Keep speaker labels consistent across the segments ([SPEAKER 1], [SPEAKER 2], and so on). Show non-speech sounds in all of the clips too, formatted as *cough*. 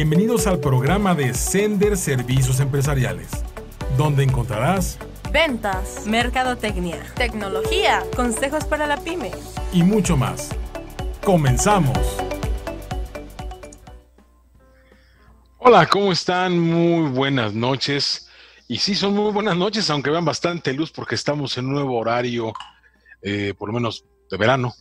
[SPEAKER 1] Bienvenidos al programa de Sender Servicios Empresariales, donde encontrarás
[SPEAKER 2] ventas, mercadotecnia, tecnología, consejos para la pyme
[SPEAKER 1] y mucho más. Comenzamos. Hola, ¿cómo están? Muy buenas noches. Y sí, son muy buenas noches, aunque vean bastante luz porque estamos en un nuevo horario, eh, por lo menos de verano,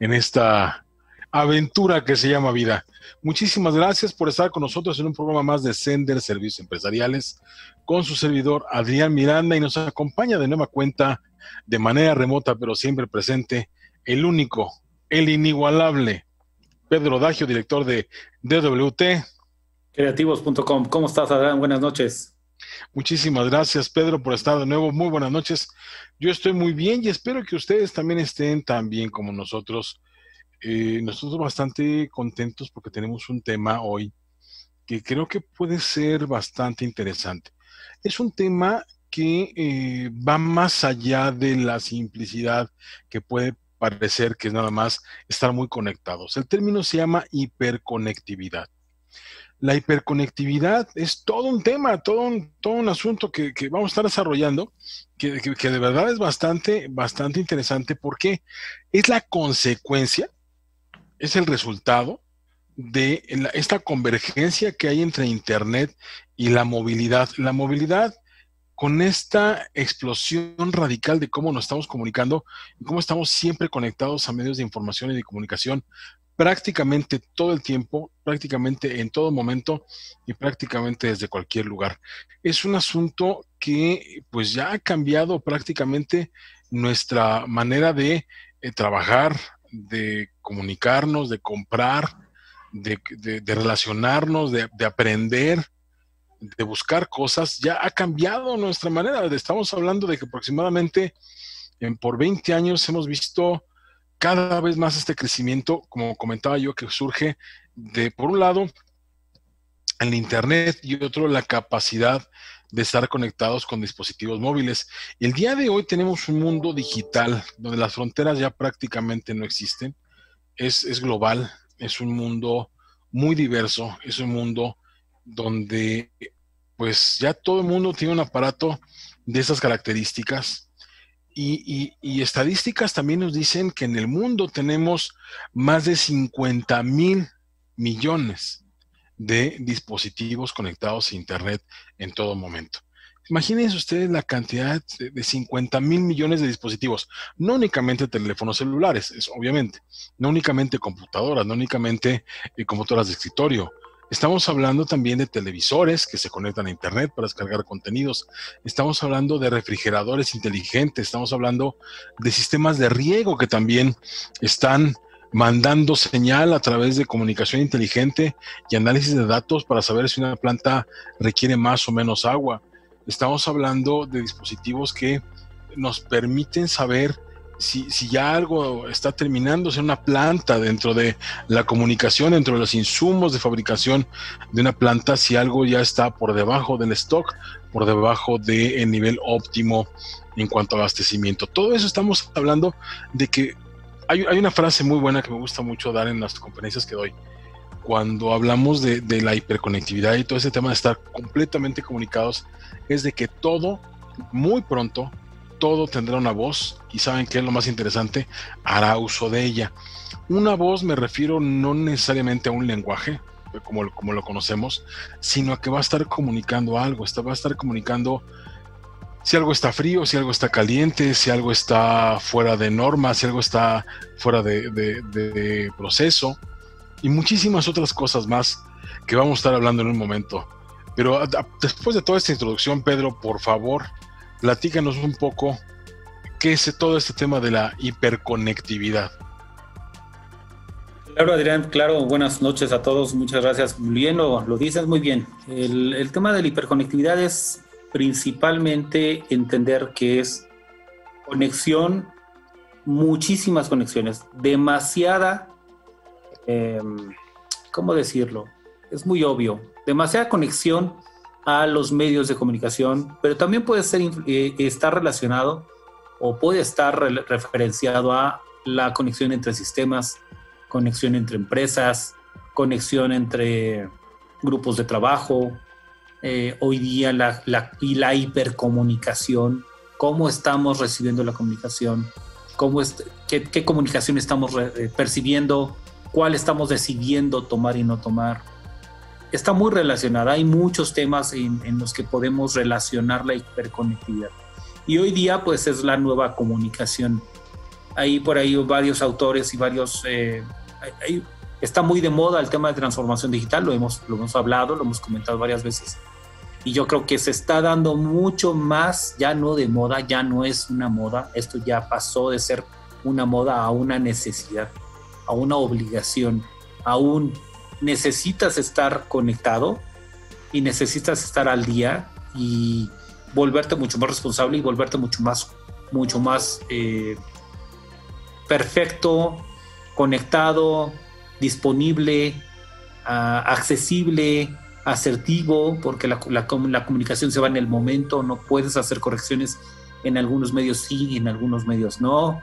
[SPEAKER 1] en esta aventura que se llama vida. Muchísimas gracias por estar con nosotros en un programa más de Sender Servicios Empresariales con su servidor Adrián Miranda y nos acompaña de nueva cuenta de manera remota pero siempre presente el único, el inigualable Pedro Dagio, director de DWT.
[SPEAKER 3] Creativos.com. ¿Cómo estás, Adrián? Buenas noches.
[SPEAKER 1] Muchísimas gracias, Pedro, por estar de nuevo. Muy buenas noches. Yo estoy muy bien y espero que ustedes también estén tan bien como nosotros eh, nosotros bastante contentos porque tenemos un tema hoy que creo que puede ser bastante interesante. Es un tema que eh, va más allá de la simplicidad que puede parecer que es nada más estar muy conectados. El término se llama hiperconectividad. La hiperconectividad es todo un tema, todo un, todo un asunto que, vamos a estar desarrollando, que, que, de verdad es bastante, bastante interesante porque es la consecuencia es el resultado de esta convergencia que hay entre Internet y la movilidad. La movilidad con esta explosión radical de cómo nos estamos comunicando y cómo estamos siempre conectados a medios de información y de comunicación prácticamente todo el tiempo, prácticamente en todo momento y prácticamente desde cualquier lugar. Es un asunto que pues ya ha cambiado prácticamente nuestra manera de eh, trabajar, de comunicarnos, de comprar, de, relacionarnos, de, aprender, de buscar cosas, ya ha cambiado nuestra manera. Estamos hablando de que aproximadamente en, por 20 años hemos visto cada vez más este crecimiento, como comentaba yo, que surge de, por un lado, el Internet y otro, la capacidad de estar conectados con dispositivos móviles. El día de hoy tenemos un mundo digital donde las fronteras ya prácticamente no existen. Es, es global, es un mundo muy diverso, es un mundo donde pues ya todo el mundo tiene un aparato de esas características. Y, y, estadísticas también nos dicen que en el mundo tenemos más de 50 mil millones de dispositivos conectados a Internet en todo momento. Imagínense ustedes la cantidad de 50 mil millones de dispositivos, no únicamente teléfonos celulares, es, obviamente, no únicamente computadoras, no únicamente eh, computadoras de escritorio. Estamos hablando también de televisores que se conectan a Internet para descargar contenidos. Estamos hablando de refrigeradores inteligentes. Estamos hablando de sistemas de riego que también están mandando señal a través de comunicación inteligente y análisis de datos para saber si una planta requiere más o menos agua. Estamos hablando de dispositivos que nos permiten saber si, ya algo está terminándose en una planta dentro de la comunicación, dentro de los insumos de fabricación de una planta, si algo ya está por debajo del stock, por debajo del nivel óptimo en cuanto a abastecimiento. Todo eso estamos hablando de que hay, una frase muy buena que me gusta mucho dar en las conferencias que doy. Cuando hablamos de, la hiperconectividad y todo ese tema de estar completamente comunicados, es de que todo, muy pronto, todo tendrá una voz y saben que es lo más interesante, hará uso de ella. Una voz me refiero no necesariamente a un lenguaje, como, como lo conocemos, sino a que va a estar comunicando algo, va a estar comunicando si algo está frío, si algo está caliente, si algo está fuera de norma, si algo está fuera de, proceso y muchísimas otras cosas más que vamos a estar hablando en un momento. Pero después de toda esta introducción, Pedro, por favor, platícanos un poco qué es todo este tema de la hiperconectividad.
[SPEAKER 3] Claro, Adrián, claro, buenas noches a todos, muchas gracias. Bien, lo, lo dices muy bien. El, el tema de la hiperconectividad es principalmente entender que es conexión, muchísimas conexiones, demasiada, em, ¿cómo decirlo? Es muy obvio, demasiada conexión a los medios de comunicación, pero también puede ser, eh, estar relacionado o puede estar referenciado a la conexión entre sistemas, conexión entre empresas, conexión entre grupos de trabajo, eh, hoy día la, y la hipercomunicación, cómo estamos recibiendo la comunicación, cómo qué, comunicación estamos eh, percibiendo, cuál estamos decidiendo tomar y no tomar. Está muy relacionada, hay muchos temas en, los que podemos relacionar la hiperconectividad. Y hoy día pues es la nueva comunicación. Hay por ahí varios autores y varios... Eh, está muy de moda el tema de transformación digital, lo hemos, lo hemos hablado, lo hemos comentado varias veces. Y yo creo que se está dando mucho más, ya no de moda, ya no es una moda, esto ya pasó de ser una moda a una necesidad, a una obligación, aún necesitas estar conectado y necesitas estar al día y volverte mucho más responsable y volverte mucho más, mucho más eh, perfecto, conectado, disponible, ah, accesible, asertivo, porque la, la, comunicación se va en el momento, no puedes hacer correcciones en algunos medios sí en algunos medios no.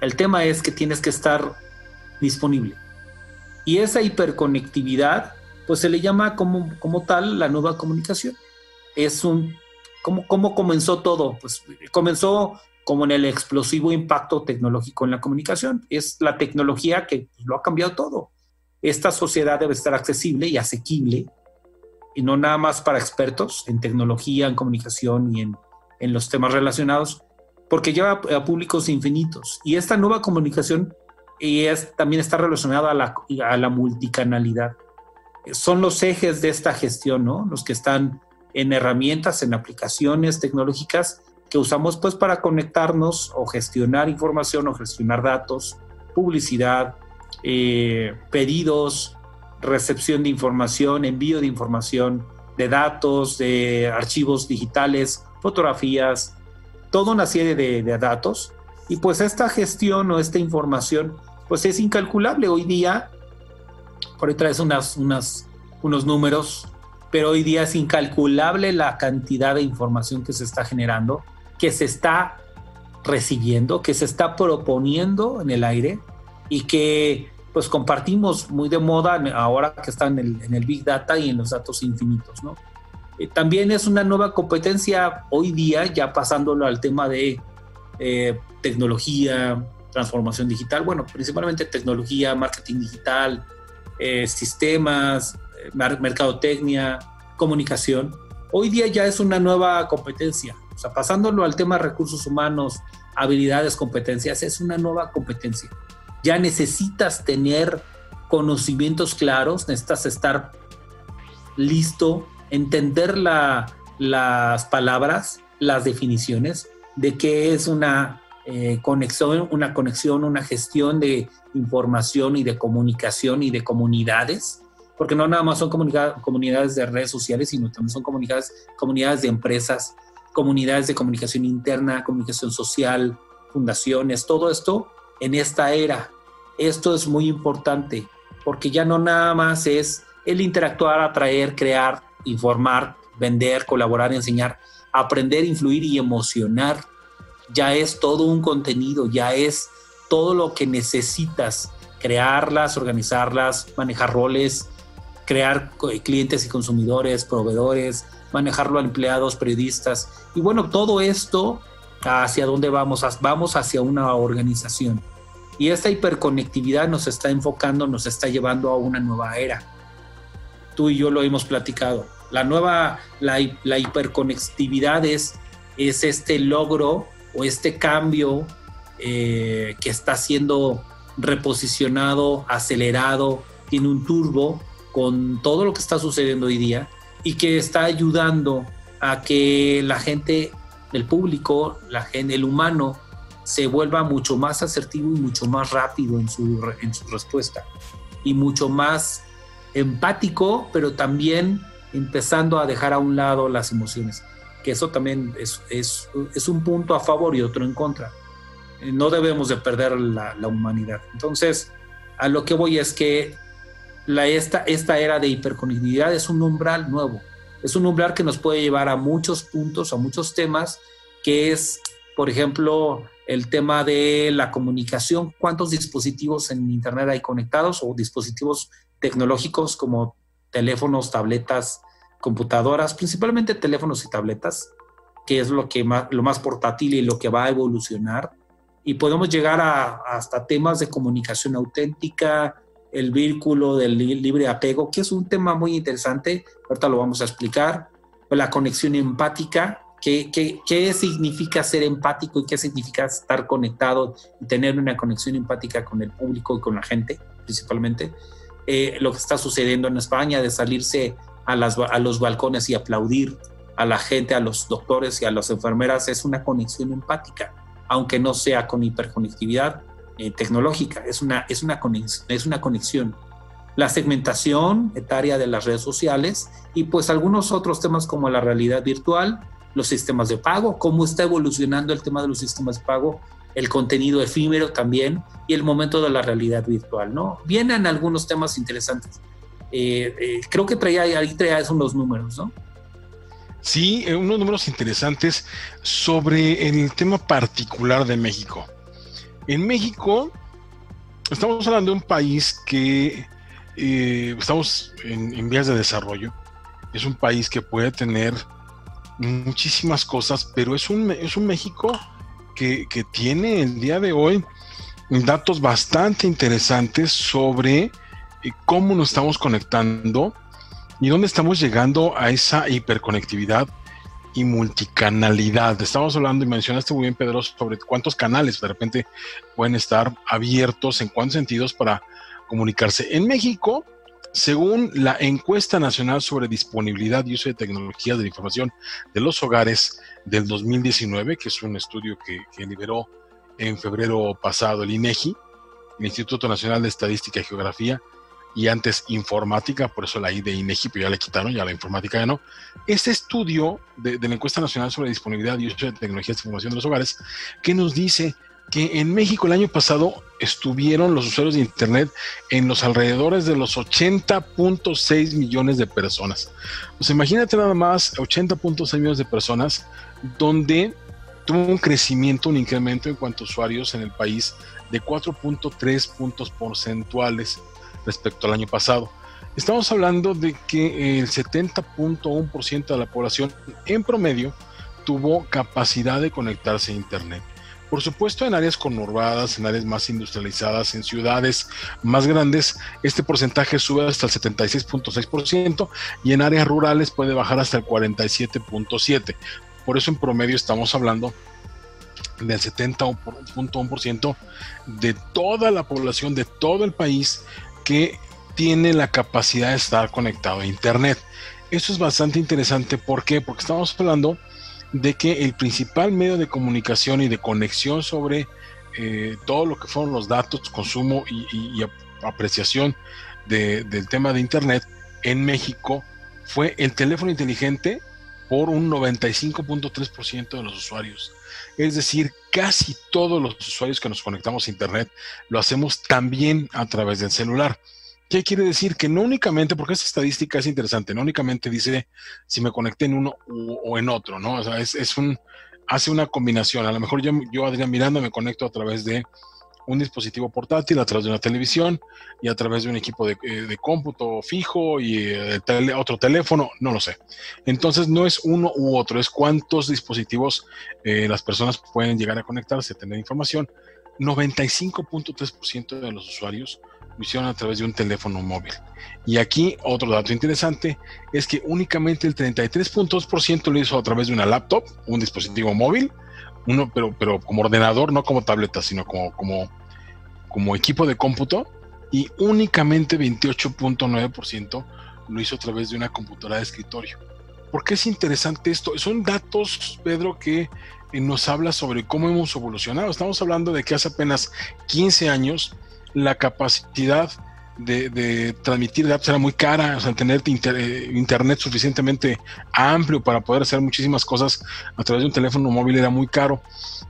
[SPEAKER 3] El tema es que tienes que estar disponible. Y esa hiperconectividad, pues se le llama como, como tal la nueva comunicación. Es un, ¿cómo, ¿Cómo comenzó todo? Pues comenzó como en el explosivo impacto tecnológico en la comunicación. Es la tecnología que lo ha cambiado todo. Esta sociedad debe estar accesible y asequible, y no nada más para expertos en tecnología, en comunicación y en, en los temas relacionados, porque lleva a públicos infinitos. Y esta nueva comunicación es, también está relacionada a la, a la multicanalidad. Son los ejes de esta gestión, ¿no? Los que están en herramientas, en aplicaciones tecnológicas que usamos pues para conectarnos o gestionar información o gestionar datos, publicidad, eh, pedidos, recepción de información, envío de información, de datos, de archivos digitales, fotografías, toda una serie de, datos. Y pues esta gestión o esta información pues es incalculable. Hoy día, por ahí traes unas, unas, unos números, pero hoy día es incalculable la cantidad de información que se está generando que se está recibiendo, que se está proponiendo en el aire y que pues compartimos muy de moda ahora que está en el, Big Data y en los datos infinitos, ¿no? Eh, también es una nueva competencia hoy día, ya pasándolo al tema de eh, tecnología, transformación digital, bueno, principalmente tecnología, marketing digital, eh, sistemas, mercadotecnia, comunicación. Hoy día ya es una nueva competencia o sea, pasándolo al tema recursos humanos, habilidades, competencias, es una nueva competencia. Ya necesitas tener conocimientos claros, necesitas estar listo, entender las palabras, las definiciones de qué es una eh, conexión, una conexión, una gestión de información y de comunicación y de comunidades, porque no nada más son comunidades de redes sociales, sino también son comunidades, comunidades de empresas, comunidades de comunicación interna, comunicación social, fundaciones, todo esto en esta era. Esto es muy importante porque ya no nada más es el interactuar, atraer, crear, informar, vender, colaborar, enseñar, aprender, influir y emocionar. Ya es todo un contenido, ya es todo lo que necesitas crearlas, organizarlas, manejar roles, crear clientes y consumidores, proveedores, manejarlo a empleados, periodistas. Y bueno, todo esto, ¿hacia dónde vamos? Vamos hacia una organización. Y esta hiperconectividad nos está enfocando, nos está llevando a una nueva era. Tú y yo lo hemos platicado. La nueva, la, hiperconectividad es, es este logro o este cambio eh, que está siendo reposicionado, acelerado, tiene un turbo con todo lo que está sucediendo hoy día y que está ayudando a que la gente, el público, la gente, el humano, se vuelva mucho más asertivo y mucho más rápido en su, en su respuesta y mucho más empático, pero también empezando a dejar a un lado las emociones, que eso también es, es, es un punto a favor y otro en contra. Eh, no debemos de perder la, la humanidad. Entonces, a lo que voy es que la, esta, esta era de hiperconectividad es un umbral nuevo. Es un umbral que nos puede llevar a muchos puntos, a muchos temas, que es, por ejemplo, el tema de la comunicación, cuántos dispositivos en Internet hay conectados o dispositivos tecnológicos como teléfonos, tabletas, computadoras, principalmente teléfonos y tabletas, que es lo, que más, lo más portátil y lo que va a evolucionar. Y podemos llegar hasta temas de comunicación auténtica, el vínculo del libre apego, que es un tema muy interesante, ahorita lo vamos a explicar, la conexión empática, ¿Qué, qué, qué significa ser empático y qué significa estar conectado y tener una conexión empática con el público y con la gente, principalmente? Eh, lo que está sucediendo en España de salirse a, los balcones y aplaudir a la gente, a los doctores y a las enfermeras es una conexión empática, aunque no sea con hiperconectividad eh, tecnológica, es una, es, una conexión, es una conexión. La segmentación etaria de las redes sociales y pues algunos otros temas como la realidad virtual los sistemas de pago, cómo está evolucionando el tema de los sistemas de pago, el contenido efímero también y el momento de la realidad virtual, ¿no? Vienen algunos temas interesantes. Eh, eh, creo que traía ahí traía unos números, ¿no?
[SPEAKER 1] Sí, eh, unos números interesantes sobre el tema particular de México. En México estamos hablando de un país que estamos en, en vías de desarrollo. Es un país que puede tener muchísimas cosas, pero es un, es un México que, tiene el día de hoy datos bastante interesantes sobre cómo nos estamos conectando y dónde estamos llegando a esa hiperconectividad y multicanalidad. Estamos hablando y mencionaste muy bien, Pedro, sobre cuántos canales de repente pueden estar abiertos, en cuántos sentidos para comunicarse. En México, según la encuesta nacional sobre disponibilidad y uso de tecnologías de la información de los hogares del 2019, que es un estudio que, liberó en febrero pasado el INEGI, el Instituto Nacional de Estadística y Geografía, y antes informática, por eso la I de INEGI, ya le quitaron, ya la informática ya no. Este estudio de, de la encuesta nacional sobre disponibilidad y uso de tecnologías de información de los hogares, que nos dice que en México el año pasado estuvieron los usuarios de Internet en los alrededores de los 80.6 millones de personas. Pues imagínate nada más 80.6 millones de personas donde tuvo un crecimiento, un incremento en cuanto a usuarios en el país de 4.3 puntos porcentuales respecto al año pasado. Estamos hablando de que el 70.1% de la población en promedio tuvo capacidad de conectarse a Internet. Por supuesto, en áreas conurbadas, en áreas más industrializadas, en ciudades más grandes, este porcentaje sube hasta el 76.6% y en áreas rurales puede bajar hasta el 47.7%. Por eso en promedio estamos hablando del 70.1% de toda la población de todo el país que tiene la capacidad de estar conectado a Internet. Eso es bastante interesante. ¿Por qué? Porque estamos hablando de que el principal medio de comunicación y de conexión sobre eh, todo lo que fueron los datos, consumo y, apreciación del tema de Internet en México fue el teléfono inteligente por un 95.3% de los usuarios. Es decir, casi todos los usuarios que nos conectamos a Internet lo hacemos también a través del celular. ¿Qué quiere decir? Que no únicamente, porque esta estadística es interesante, no únicamente dice si me conecté en uno o en otro, ¿no? O sea, es, un, hace una combinación. A lo mejor yo, yo, Adrián Miranda, me conecto a través de un dispositivo portátil, a través de una televisión y a través de un equipo de, eh, cómputo fijo y eh, otro teléfono, no lo sé. Entonces no es uno u otro, es cuántos dispositivos eh, las personas pueden llegar a conectarse, tener información. 95.3% de los usuarios lo hicieron a través de un teléfono móvil. Y aquí otro dato interesante es que únicamente el 33.2% lo hizo a través de una laptop, un dispositivo móvil, uno, pero, pero como ordenador, no como tableta, sino como, como, como equipo de cómputo, y únicamente 28.9% lo hizo a través de una computadora de escritorio. ¿Por qué es interesante esto? Son datos, Pedro, que eh, nos habla sobre cómo hemos evolucionado. Estamos hablando de que hace apenas 15 años la capacidad de, transmitir datos era muy cara, o sea, tener eh, internet suficientemente amplio para poder hacer muchísimas cosas a través de un teléfono móvil era muy caro.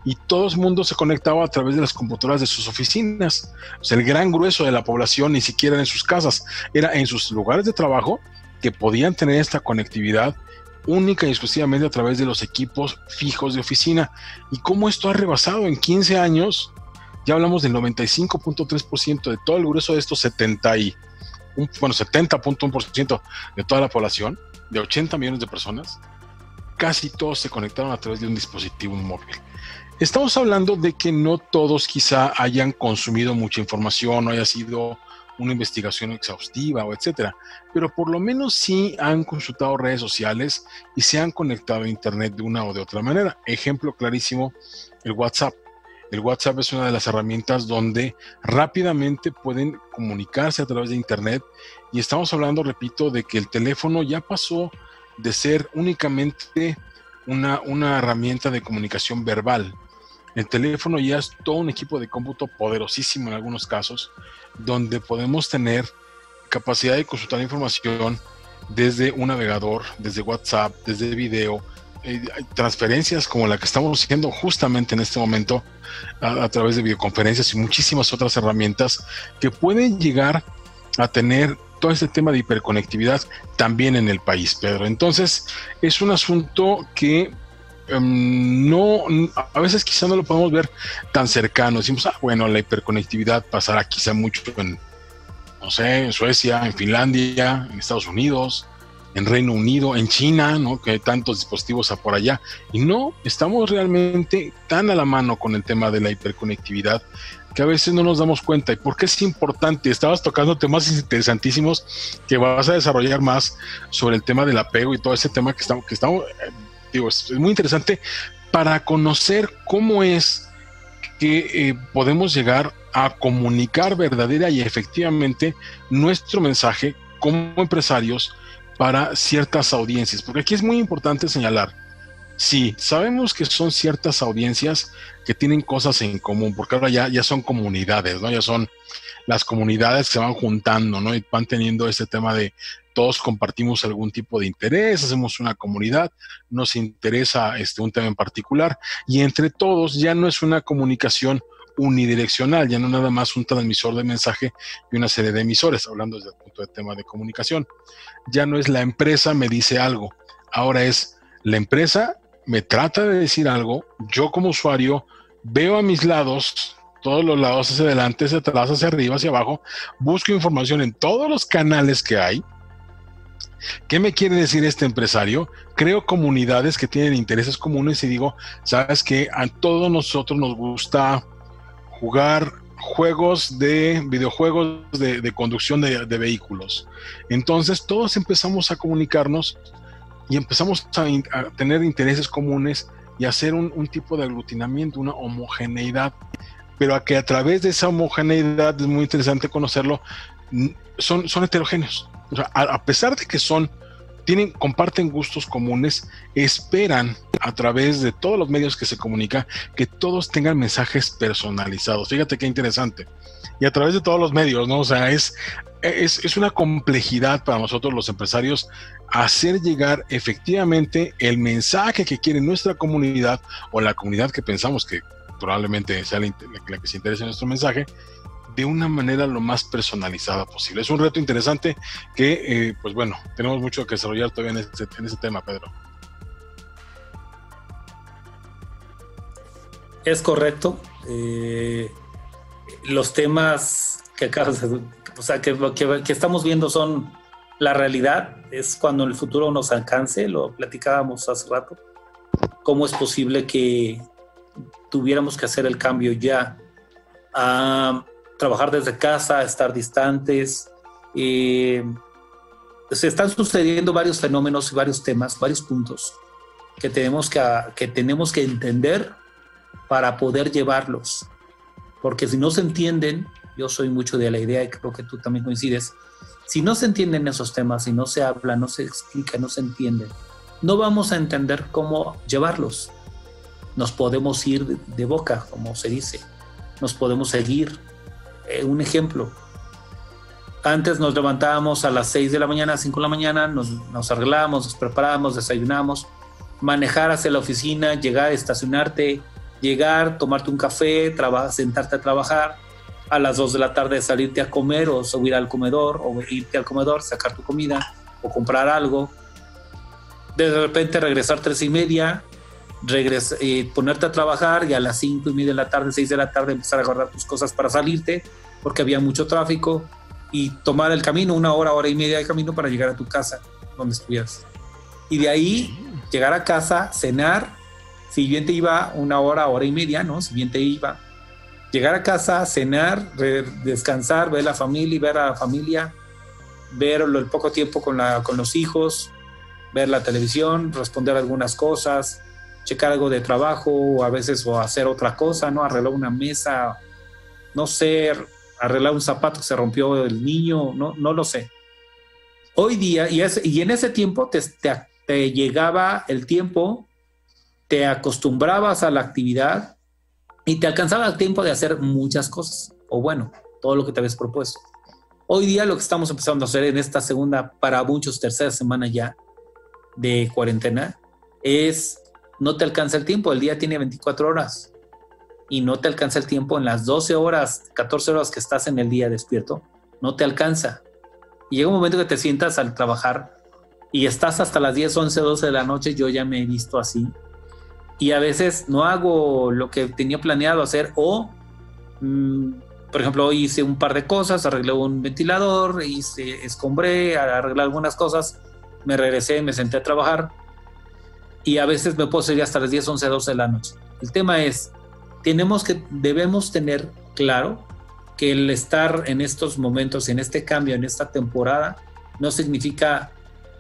[SPEAKER 1] Y todo el mundo se conectaba a través de las computadoras de sus oficinas. O sea, el gran grueso de la población ni siquiera en sus casas, era en sus lugares de trabajo que podían tener esta conectividad única y exclusivamente a través de los equipos fijos de oficina. Y cómo esto ha rebasado en 15 años ya hablamos del 95.3% de todo el grueso de estos 70 y un, bueno, 70.1% de toda la población, de 80 millones de personas, casi todos se conectaron a través de un dispositivo móvil. Estamos hablando de que no todos quizá hayan consumido mucha información, no haya sido una investigación exhaustiva o etcétera, pero por lo menos sí han consultado redes sociales y se han conectado a internet de una o de otra manera. Ejemplo clarísimo, el WhatsApp. El WhatsApp es una de las herramientas donde rápidamente pueden comunicarse a través de internet y estamos hablando, repito, de que el teléfono ya pasó de ser únicamente una, una herramienta de comunicación verbal. El teléfono ya es todo un equipo de cómputo poderosísimo en algunos casos, donde podemos tener capacidad de consultar información desde un navegador, desde WhatsApp, desde video, eh, transferencias como la que estamos haciendo justamente en este momento a, través de videoconferencias y muchísimas otras herramientas que pueden llegar a tener todo este tema de hiperconectividad también en el país, Pedro. Entonces, es un asunto que em, no, a veces quizá no lo podemos ver tan cercano. Decimos, ah, bueno, la hiperconectividad pasará quizá mucho en, no sé, en Suecia, en Finlandia, en Estados Unidos, en Reino Unido, en China, ¿no? Que hay tantos dispositivos por allá. Y no, estamos realmente tan a la mano con el tema de la hiperconectividad que a veces no nos damos cuenta. ¿Y por qué es importante? Estabas tocando temas interesantísimos que vas a desarrollar más sobre el tema del apego y todo ese tema que estamos, que estamos eh, digo, es, muy interesante para conocer cómo es que eh, podemos llegar a comunicar verdadera y efectivamente nuestro mensaje como empresarios para ciertas audiencias. Porque aquí es muy importante señalar, Sí, sabemos que son ciertas audiencias que tienen cosas en común, porque ahora ya, ya son comunidades, ¿no? Ya son las comunidades que se van juntando, ¿no? Y van teniendo ese tema de todos compartimos algún tipo de interés, hacemos una comunidad, nos interesa este, un tema en particular, y entre todos ya no es una comunicación unidireccional, ya no nada más un transmisor de mensaje y una serie de emisores, hablando desde el punto de tema de comunicación. Ya no es la empresa me dice algo, ahora es la empresa me trata de decir algo, yo como usuario veo a mis lados, todos los lados hacia adelante, hacia atrás, hacia arriba, hacia abajo, busco información en todos los canales que hay. ¿Qué me quiere decir este empresario? Creo comunidades que tienen intereses comunes y digo, sabes que a todos nosotros nos gusta jugar juegos de videojuegos de, conducción de, vehículos. Entonces todos empezamos a comunicarnos y empezamos a, tener intereses comunes y hacer un, tipo de aglutinamiento, una homogeneidad, pero a que a través de esa homogeneidad, es muy interesante conocerlo, son, son heterogéneos. a, pesar de que son, tienen, comparten gustos comunes, esperan a través de todos los medios que se comunica que todos tengan mensajes personalizados. Fíjate qué interesante. Y a través de todos los medios, ¿no? O sea, es, es, es una complejidad para nosotros los empresarios hacer llegar efectivamente el mensaje que quiere nuestra comunidad o la comunidad que pensamos que probablemente sea la, que se interese en nuestro mensaje de una manera lo más personalizada posible. Es un reto interesante que, eh, pues bueno, tenemos mucho que desarrollar todavía en ese, en ese tema, Pedro.
[SPEAKER 3] Es correcto. Eh, los temas que acabas de, o sea, que, que estamos viendo son la realidad es cuando el futuro nos alcance, lo platicábamos hace rato, cómo es posible que tuviéramos que hacer el cambio ya a trabajar desde casa, estar distantes. Eh, se están sucediendo varios fenómenos y varios temas, varios puntos que tenemos que, que tenemos que entender para poder llevarlos. Porque si no se entienden, yo soy mucho de la idea y creo que tú también coincides, si no se entienden esos temas, si no se habla, no se explica, no se entiende, no vamos a entender cómo llevarlos. Nos podemos ir de boca, como se dice. Nos podemos seguir. Eh, un ejemplo. Antes nos levantábamos a las 6 de la mañana, 5 de la mañana, nos, nos arreglábamos, nos preparábamos, desayunamos, manejar hacia la oficina, llegar, estacionarte, llegar, tomarte un café, sentarte a trabajar, a las 2 de la tarde salirte a comer o subir al comedor o irte al comedor, sacar tu comida o comprar algo. De repente regresar tres y media, eh, ponerte a trabajar y a las 5 y media de la tarde, 6 de la tarde empezar a guardar tus cosas para salirte porque había mucho tráfico y tomar el camino, una hora, hora y media de camino para llegar a tu casa donde estuvieras. Y de ahí llegar a casa, cenar, si bien te iba una hora, hora y media, ¿no? Si bien te iba, llegar a casa, cenar, descansar, ver la familia ver a la familia, ver el poco tiempo con, con los hijos, ver la televisión, responder algunas cosas, checar algo de trabajo o a veces o hacer otra cosa, ¿no? Arreglar una mesa, no sé, arreglar un zapato que se rompió el niño, no, no lo sé. Hoy día, y, y en ese tiempo te, te llegaba el tiempo, te acostumbrabas a la actividad y te alcanzaba el tiempo de hacer muchas cosas, o bueno, todo lo que te habías propuesto. Hoy día lo que estamos empezando a hacer en esta segunda, para muchos tercera semana ya de cuarentena, es no te alcanza el tiempo, el día tiene 24 horas y no te alcanza el tiempo en las 12 horas, 14 horas que estás en el día despierto, no te alcanza. Y llega un momento que te sientas al trabajar y estás hasta las 10, 11, 12 de la noche, yo ya me he visto así. Y a veces no hago lo que tenía planeado hacer o, mm, por ejemplo, hice un par de cosas, arreglé un ventilador, hice, escombré, arreglé algunas cosas, me regresé, me senté a trabajar y a veces me puedo seguir hasta las 10, 11, 12 de la noche. El tema es, tenemos que, debemos tener claro que el estar en estos momentos, en este cambio, en esta temporada, no significa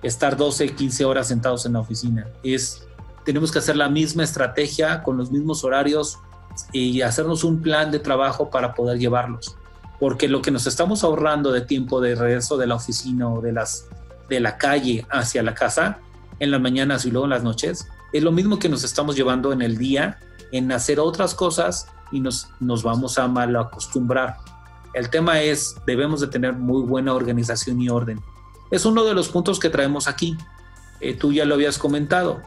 [SPEAKER 3] estar 12, 15 horas sentados en la oficina. Es, tenemos que hacer la misma estrategia con los mismos horarios y hacernos un plan de trabajo para poder llevarlos. Porque lo que nos estamos ahorrando de tiempo de regreso de la oficina o de, las, de la calle hacia la casa, en las mañanas y luego en las noches, es lo mismo que nos estamos llevando en el día en hacer otras cosas y nos, nos vamos a mal acostumbrar. El tema es, debemos de tener muy buena organización y orden. Es uno de los puntos que traemos aquí. Eh, tú ya lo habías comentado.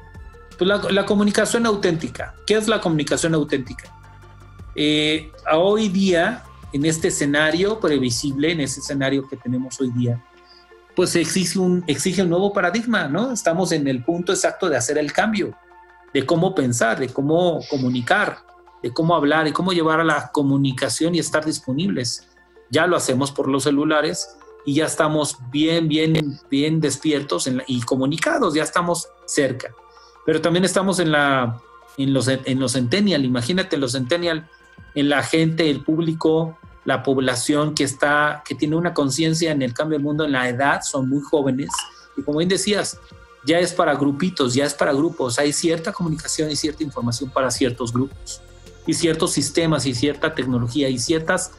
[SPEAKER 3] Pues la, la, comunicación auténtica. ¿Qué es la comunicación auténtica? Eh, hoy día, en este escenario previsible, en ese escenario que tenemos hoy día, pues exige un, exige un nuevo paradigma, ¿no? Estamos en el punto exacto de hacer el cambio, de cómo pensar, de cómo comunicar, de cómo hablar, de cómo llevar a la comunicación y estar disponibles. Ya lo hacemos por los celulares y ya estamos bien, bien, bien despiertos y comunicados, ya estamos cerca. Pero también estamos en, la, en, los, en los centennial, imagínate los centennial, en la gente, el público, la población que está, que tiene una conciencia en el cambio del mundo en la edad, son muy jóvenes. Y como bien decías, ya es para grupitos, ya es para grupos. Hay cierta comunicación y cierta información para ciertos grupos. Y ciertos sistemas y cierta tecnología y ciertas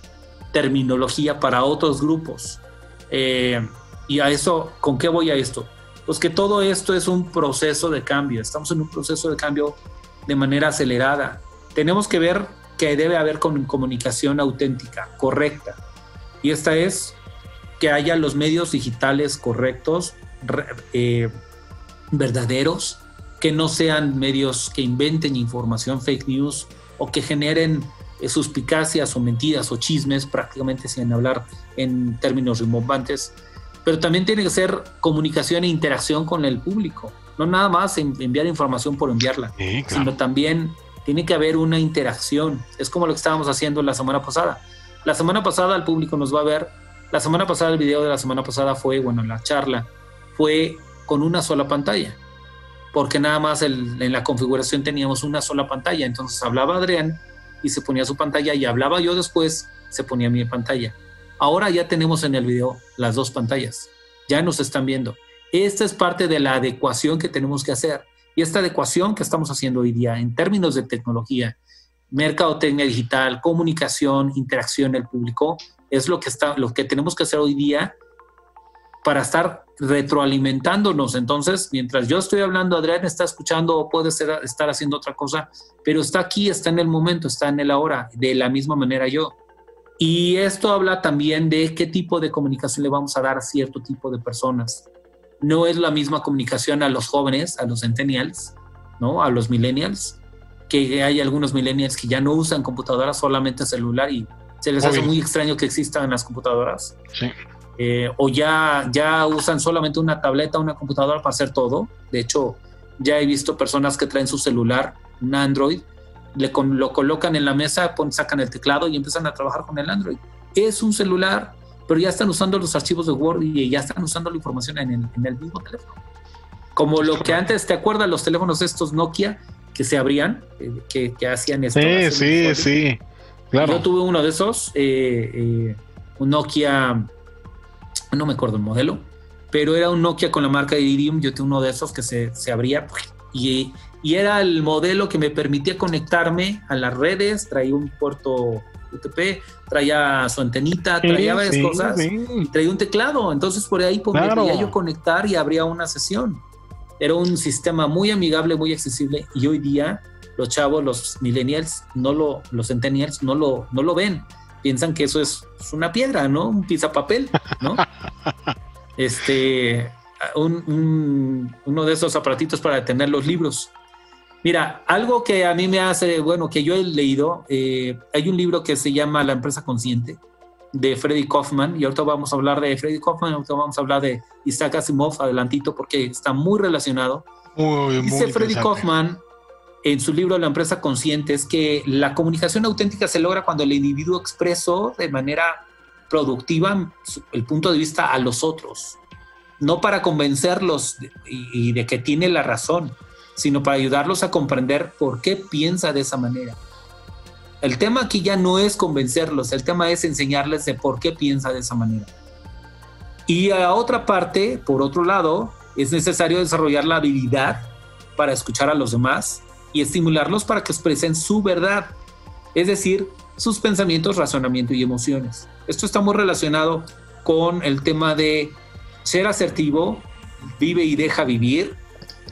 [SPEAKER 3] terminología para otros grupos. Eh, y a eso, ¿con qué voy a esto? Pues que todo esto es un proceso de cambio. Estamos en un proceso de cambio de manera acelerada. Tenemos que ver que debe haber comunicación auténtica, correcta. Y esta es que haya los medios digitales correctos, eh, verdaderos, que no sean medios que inventen información fake news o que generen eh, suspicacias o mentiras o chismes, prácticamente sin hablar en términos rimbombantes. Pero también tiene que ser comunicación e interacción con el público, no nada más enviar información por enviarla, sino también tiene que haber una interacción. Es como lo que estábamos haciendo la semana pasada. La semana pasada el público nos va a ver. La semana pasada, el video de la semana pasada fue, bueno, la charla fue con una sola pantalla, porque nada más en la configuración teníamos una sola pantalla. Entonces hablaba Adrián y se ponía su pantalla y hablaba yo después, se ponía mi pantalla. Ahora ya tenemos en el video las dos pantallas. Ya nos están viendo. Esta es parte de la adecuación que tenemos que hacer. Y esta adecuación que estamos haciendo hoy día en términos de tecnología, mercadotecnia digital, comunicación, interacción del público, es lo que, está, lo que tenemos que hacer hoy día para estar retroalimentándonos. Entonces, mientras yo estoy hablando, Adrián está escuchando o puede estar haciendo otra cosa, pero está aquí, está en el momento, está en el ahora, de la misma manera yo. Y esto habla también de qué tipo de comunicación le vamos a dar a cierto tipo de personas no es la misma comunicación a los jóvenes, a los centennials, ¿no? A los millennials, que hay algunos millennials que ya no usan computadoras, solamente celular y se les hace muy extraño que existan las computadoras.
[SPEAKER 1] Sí.
[SPEAKER 3] Eh, o ya, ya usan solamente una tableta, una computadora para hacer todo. De hecho, ya he visto personas que traen su celular, un Android, le lo colocan en la mesa, sacan el teclado y empiezan a trabajar con el Android. Es un celular pero ya están usando los archivos de Word y ya están usando la información en el, en el mismo teléfono. Como lo que antes, ¿te acuerdas los teléfonos estos Nokia que se abrían, eh, que, que, hacían esto?
[SPEAKER 1] Sí, sí, sí. Claro.
[SPEAKER 3] Yo tuve uno de esos, eh, eh, un Nokia, no me acuerdo el modelo, pero era un Nokia con la marca Iridium. Yo tuve uno de esos que se, se abría y, y, era el modelo que me permitía conectarme a las redes, traía un puerto UTP, traía su antenita, traía varias cosas y traía un teclado. Entonces por ahí podía yo conectar y abría una sesión. Era un sistema muy amigable, muy accesible y hoy día los chavos, los millennials, no lo, los centennials no lo, no lo ven. Piensan que eso es, una piedra, ¿no? Un papel, ¿no? *laughs* este, uno de esos aparatitos para tener los libros. Mira, algo que a mí me hace, bueno, que yo he leído, eh, hay un libro que se llama La empresa consciente de Freddy Kaufman y ahorita vamos a hablar de Freddy Kaufman, ahorita vamos a hablar de Isaac Asimov adelantito porque está muy relacionado. Dice Freddy Kaufman en su libro La empresa consciente es que la comunicación auténtica se logra cuando el individuo expresó de manera productiva el punto de vista a los otros, no para convencerlos y de que tiene la razón, sino para ayudarlos a comprender por qué piensa de esa manera. El tema aquí ya no es convencerlos, el tema es enseñarles de por qué piensa de esa manera. Y a otra parte, por otro lado, es necesario desarrollar la habilidad para escuchar a los demás y estimularlos para que expresen su verdad, es decir, sus pensamientos, razonamiento y emociones. Esto está muy relacionado con el tema de ser asertivo, vive y deja vivir,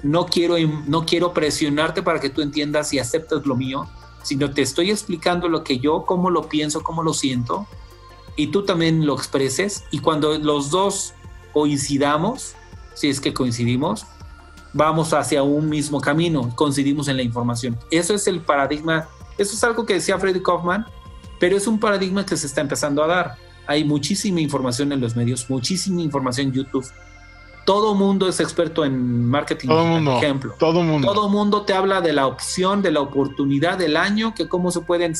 [SPEAKER 3] no quiero, no quiero presionarte para que tú entiendas y aceptes lo mío, sino te estoy explicando lo que yo, cómo lo pienso, cómo lo siento, y tú también lo expreses. Y cuando los dos coincidamos, si es que coincidimos, vamos hacia un mismo camino, coincidimos en la información. Eso es el paradigma, eso es algo que decía Freddy Kaufman, pero es un paradigma que se está empezando a dar. Hay muchísima información en los medios, muchísima información en YouTube, todo mundo es experto en marketing,
[SPEAKER 1] todo mundo,
[SPEAKER 3] ejemplo.
[SPEAKER 1] Todo mundo.
[SPEAKER 3] Todo mundo te habla de la opción, de la oportunidad del año, que cómo se pueden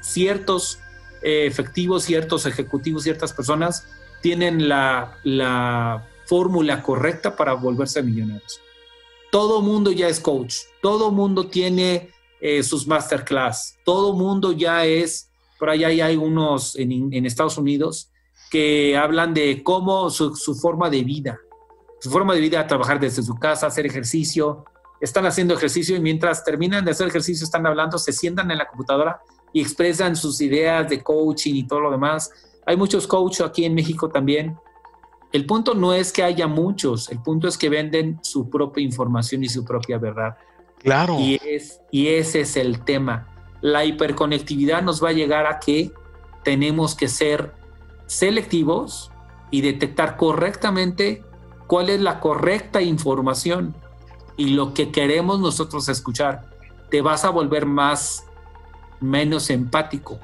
[SPEAKER 3] ciertos eh, efectivos, ciertos ejecutivos, ciertas personas tienen la, la fórmula correcta para volverse millonarios. Todo mundo ya es coach, todo mundo tiene eh, sus masterclass, todo mundo ya es, por allá hay unos en, en Estados Unidos que hablan de cómo su, su forma de vida, su forma de vida, trabajar desde su casa, hacer ejercicio, están haciendo ejercicio y mientras terminan de hacer ejercicio están hablando, se sientan en la computadora y expresan sus ideas de coaching y todo lo demás. Hay muchos coaches aquí en México también. El punto no es que haya muchos, el punto es que venden su propia información y su propia verdad.
[SPEAKER 1] Claro.
[SPEAKER 3] Y, es, y ese es el tema. La hiperconectividad nos va a llegar a que tenemos que ser selectivos y detectar correctamente cuál es la correcta información y lo que queremos nosotros escuchar. Te vas a volver más, menos empático,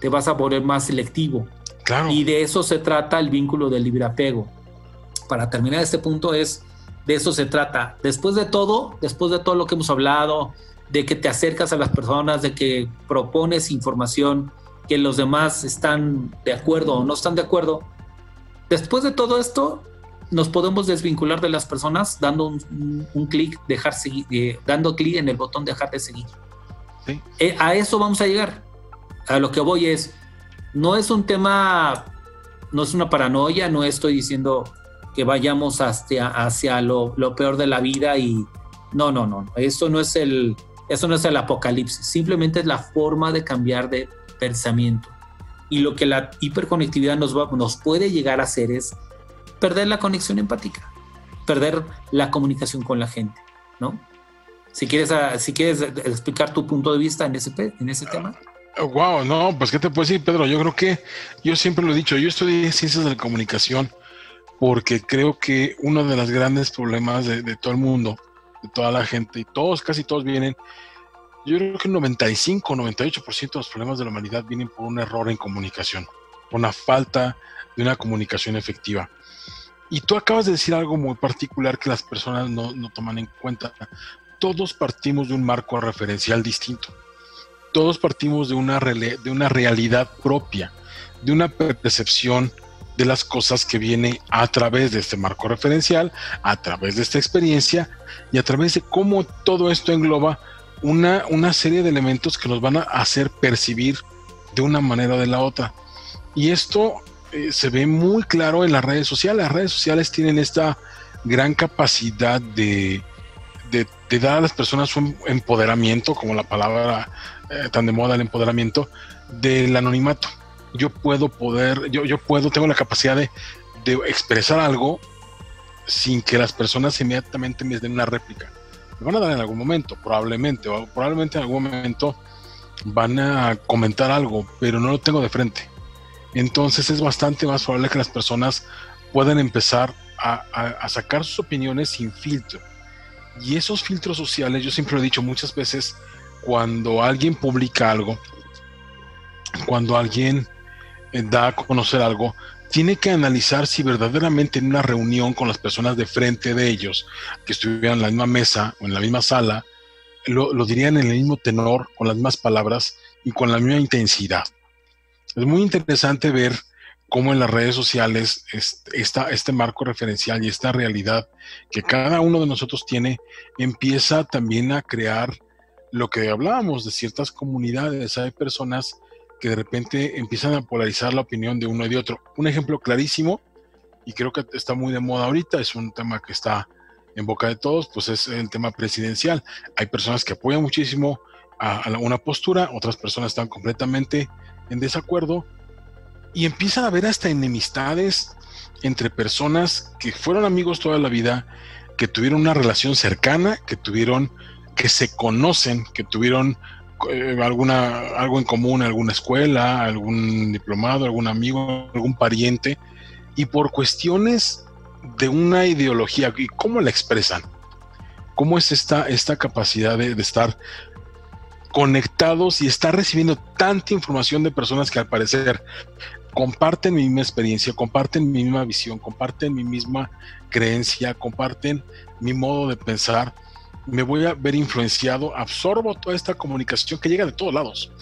[SPEAKER 3] te vas a volver más selectivo.
[SPEAKER 1] Claro.
[SPEAKER 3] Y de eso se trata el vínculo del libre apego. Para terminar este punto es, de eso se trata. Después de todo, después de todo lo que hemos hablado, de que te acercas a las personas, de que propones información, que los demás están de acuerdo o no están de acuerdo, después de todo esto, nos podemos desvincular de las personas dando un, clic, dejar seguir, eh, dando clic en el botón dejar de seguir. Eh, a eso vamos a llegar. A lo que voy es, no es un tema, no es una paranoia, no estoy diciendo que vayamos hacia, hacia lo, peor de la vida y no, no, no, eso no es el, eso no es el apocalipsis, simplemente es la forma de cambiar de pensamiento. Y lo que la hiperconectividad nos, va, nos puede llegar a hacer es perder la conexión empática, perder la comunicación con la gente, ¿no? Si quieres, ah, si quieres explicar tu punto de vista en ese, en ese tema.
[SPEAKER 1] Wow, no, pues qué te puedo decir, Pedro. Yo creo que yo siempre lo he dicho, yo estudié ciencias de la comunicación porque creo que uno de los grandes problemas de, de todo el mundo, de toda la gente, y todos, casi todos vienen, yo creo que el 95, 98% de los problemas de la humanidad vienen por un error en comunicación, por una falta de una comunicación efectiva. Y tú acabas de decir algo muy particular que las personas no, toman en cuenta. Todos partimos de un marco referencial distinto. Todos partimos de una, de una realidad propia, de una percepción de las cosas que viene a través de este marco referencial, a través de esta experiencia y a través de cómo todo esto engloba una, una serie de elementos que nos van a hacer percibir de una manera o de la otra. Y esto eh, se ve muy claro en las redes sociales. Las redes sociales tienen esta gran capacidad de, de, dar a las personas un empoderamiento, como la palabra eh, tan de moda, el empoderamiento, del anonimato. Yo puedo poder, yo, yo puedo, tengo la capacidad de, de expresar algo sin que las personas inmediatamente me den una réplica. Me van a dar en algún momento, probablemente, o probablemente en algún momento van a comentar algo, pero no lo tengo de frente. Entonces es bastante más probable que las personas puedan empezar a, sacar sus opiniones sin filtro. Y esos filtros sociales, yo siempre lo he dicho muchas veces, cuando alguien publica algo, cuando alguien eh, da a conocer algo, tiene que analizar si verdaderamente en una reunión con las personas de frente de ellos, que estuvieran en la misma mesa o en la misma sala, lo, dirían en el mismo tenor, con las mismas palabras y con la misma intensidad. Es muy interesante ver cómo en las redes sociales está este marco referencial y esta realidad que cada uno de nosotros tiene empieza también a crear lo que hablábamos de ciertas comunidades. Hay personas que de repente empiezan a polarizar la opinión de uno y de otro. Un ejemplo clarísimo, y creo que está muy de moda ahorita, es un tema que está en boca de todos, pues es el tema presidencial. Hay personas que apoyan muchísimo a, una postura, otras personas están completamente en desacuerdo y empiezan a haber hasta enemistades entre personas que fueron amigos toda la vida, que tuvieron una relación cercana, que tuvieron, que se conocen, que tuvieron eh, alguna, algo en común, alguna escuela, algún diplomado, algún amigo, algún pariente, y por cuestiones de una ideología, ¿y cómo la expresan? ¿Cómo es esta, esta capacidad de estar conectados y estar recibiendo tanta información de personas que al parecer comparten mi misma experiencia, comparten mi misma visión, comparten mi misma creencia, comparten mi modo de pensar, me voy a ver influenciado, absorbo toda esta comunicación que llega de todos lados.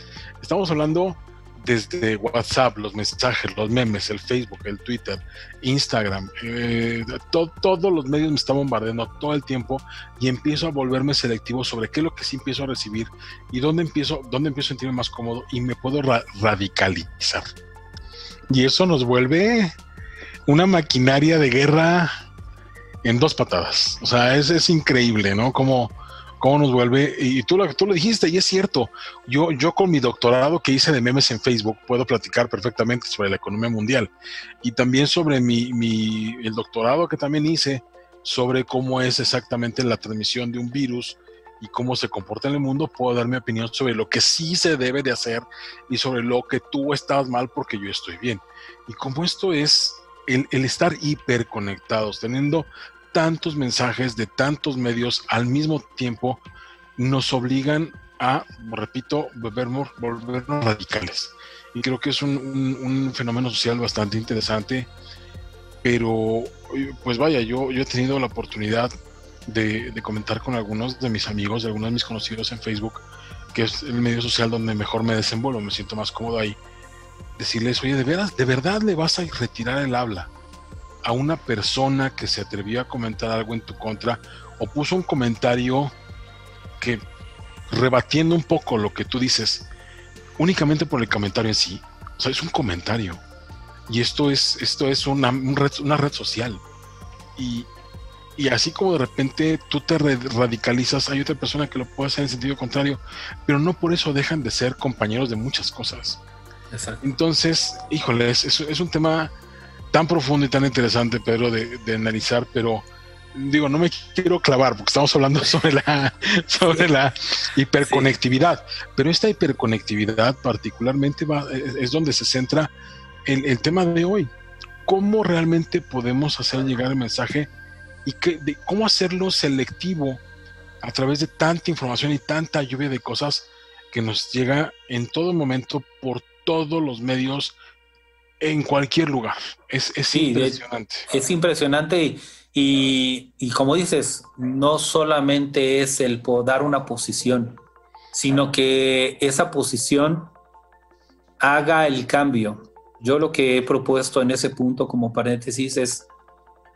[SPEAKER 1] Estamos hablando desde WhatsApp, los mensajes, los memes, el Facebook, el Twitter, Instagram, eh, todos los medios me están bombardeando todo el tiempo y empiezo a volverme selectivo sobre qué es lo que sí empiezo a recibir y dónde empiezo, dónde empiezo a sentirme más cómodo y me puedo radicalizar. Y eso nos vuelve una maquinaria de guerra en dos patadas. O sea, es, es increíble, ¿no? Como cómo nos vuelve, y tú lo, tú lo dijiste, y es cierto, yo, yo con mi doctorado que hice de memes en Facebook puedo platicar perfectamente sobre la economía mundial y también sobre mi, mi, el doctorado que también hice sobre cómo es exactamente la transmisión de un virus y cómo se comporta en el mundo, puedo dar mi opinión sobre lo que sí se debe de hacer y sobre lo que tú estás mal porque yo estoy bien. Y como esto es el, el estar hiperconectados, teniendo tantos mensajes de tantos medios al mismo tiempo nos obligan a, repito, volvernos, volvernos radicales. Y creo que es un, fenómeno social bastante interesante, pero pues vaya, yo, yo he tenido la oportunidad de, comentar con algunos de mis amigos, de algunos de mis conocidos en Facebook, que es el medio social donde mejor me desenvuelvo, me siento más cómodo ahí. Decirles, oye, de veras, de verdad le vas a retirar el habla a una persona que se atrevió a comentar algo en tu contra o puso un comentario que rebatiendo un poco lo que tú dices, únicamente por el comentario en sí. O sea, es un comentario. Y esto es, esto es una, red, una red social. Y, y, así como de repente tú te radicalizas, hay otra persona que lo puede hacer en sentido contrario, pero no por eso dejan de ser compañeros de muchas cosas. Entonces, híjole, es, es un tema tan profundo y tan interesante, Pedro, de, analizar, pero digo, no me quiero clavar porque estamos hablando *laughs* sobre la, sobre la hiperconectividad, pero esta hiperconectividad particularmente va, es, donde se centra el, el, tema de hoy. ¿Cómo realmente podemos hacer llegar el mensaje y que, de, cómo hacerlo selectivo a través de tanta información y tanta lluvia de cosas que nos llega en todo momento por todos los medios en cualquier lugar. Es, impresionante.
[SPEAKER 3] Es, impresionante y, como dices, no solamente es el dar una posición, sino que esa posición haga el cambio. Yo lo que he propuesto en ese punto como paréntesis es,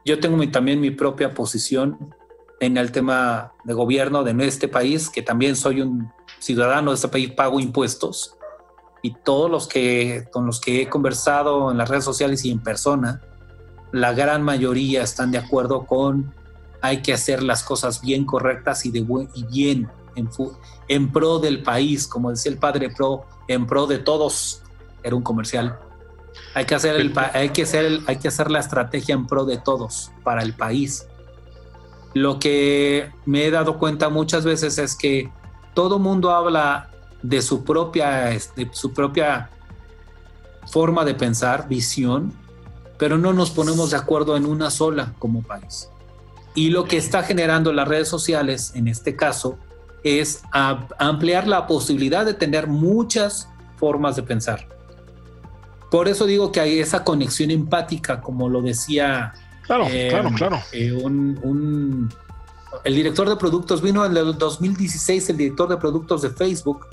[SPEAKER 3] yo tengo también mi propia posición en el tema de gobierno de este país, que también soy un ciudadano de este país, pago impuestos y todos los que con los que he conversado en las redes sociales y en persona, la gran mayoría están de acuerdo con hay que hacer las cosas bien correctas y, de y bien en, en pro del país, como decía el padre pro, en pro de todos. Era un comercial. Hay que hacer, el, hay que hacer, hay que hacer la estrategia en pro de todos, para el país. Lo que me he dado cuenta muchas veces es que todo mundo habla de su propia, de su propia forma de pensar, visión, pero no nos ponemos de acuerdo en una sola como país. Y lo que está generando las redes sociales, en este caso, es ampliar la posibilidad de tener muchas formas de pensar. Por eso digo que hay esa conexión empática, como lo decía
[SPEAKER 1] claro, eh, claro, claro.
[SPEAKER 3] Eh, un, el director de productos vino en el 2016, el director de productos de Facebook,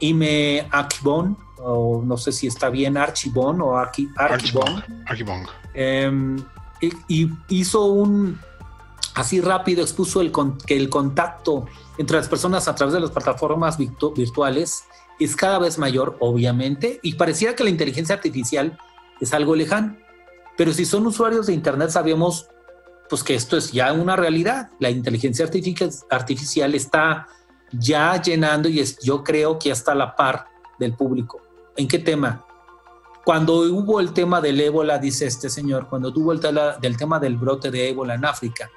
[SPEAKER 3] Ime Akibon, o no sé si está bien, Archibon o Archibon.
[SPEAKER 1] Archibon.
[SPEAKER 3] Em, y, hizo un, así rápido, expuso el, que el contacto entre las personas a través de las plataformas virtuales es cada vez mayor, obviamente, y pareciera que la inteligencia artificial es algo lejano. Pero si son usuarios de Internet, sabemos pues que esto es ya una realidad. La inteligencia artificial está ya llenando y es, yo creo que hasta la par del público. ¿En qué tema? Cuando hubo el tema del ébola, dice este señor, cuando tuvo el tema del brote de ébola en África,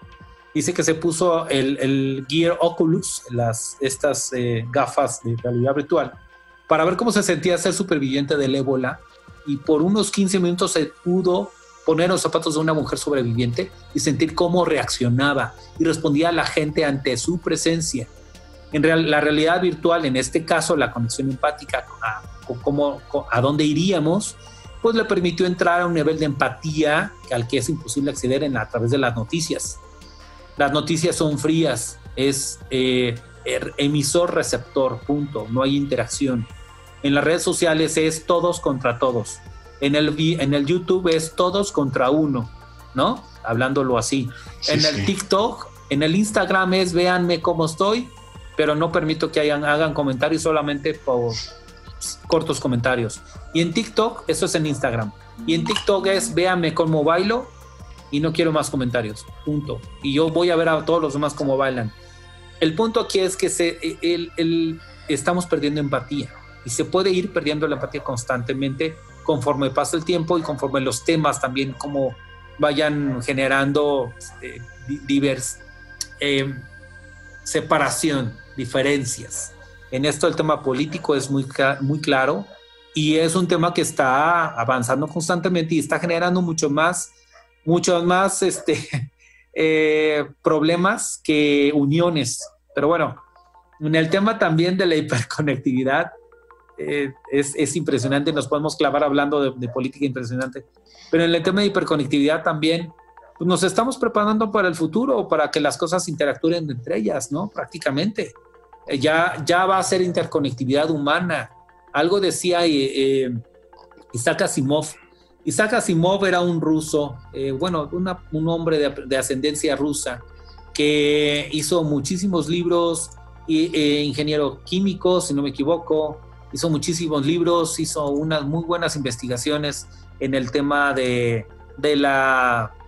[SPEAKER 3] dice que se puso el, Gear Oculus, las, estas eh, gafas de realidad virtual, para ver cómo se sentía ser superviviente del ébola y por unos 15 minutos se pudo poner los zapatos de una mujer sobreviviente y sentir cómo reaccionaba y respondía a la gente ante su presencia. En real, la realidad virtual, en este caso la conexión empática a, cómo, a dónde iríamos, pues le permitió entrar a un nivel de empatía al que es imposible acceder en a través de las noticias. Las noticias son frías, es eh, er, emisor-receptor, punto, no hay interacción. En las redes sociales es todos contra todos. En el, en el YouTube es todos contra uno, ¿no? Hablándolo así. en el TikTok, en el Instagram es véanme cómo estoy, pero no permito que hayan, hagan comentarios solamente por cortos comentarios. Y en TikTok, eso es en Instagram. Y en TikTok es véanme cómo bailo y no quiero más comentarios. Punto. Y yo voy a ver a todos los demás cómo bailan. El punto aquí es que se, el, estamos perdiendo empatía y se puede ir perdiendo la empatía constantemente conforme pasa el tiempo y conforme los temas también como vayan generando eh, divers, separación, diferencias. En esto el tema político es muy, muy claro y es un tema que está avanzando constantemente y está generando mucho más muchos más este, *laughs* eh, problemas que uniones. Pero bueno, en el tema también de la hiperconectividad, eh, es, impresionante, nos podemos clavar hablando de, política impresionante, pero en el tema de hiperconectividad también nos estamos preparando para el futuro, para que las cosas interactúen entre ellas, ¿no? Prácticamente. Eh, ya, ya va a ser interconectividad humana. Algo decía Isaac Asimov, Isaac Asimov era un ruso, eh, bueno, un hombre de, ascendencia rusa que hizo muchísimos libros, eh, ingeniero químico, si no me equivoco, hizo muchísimos libros, hizo unas muy buenas investigaciones en el tema de, la eh,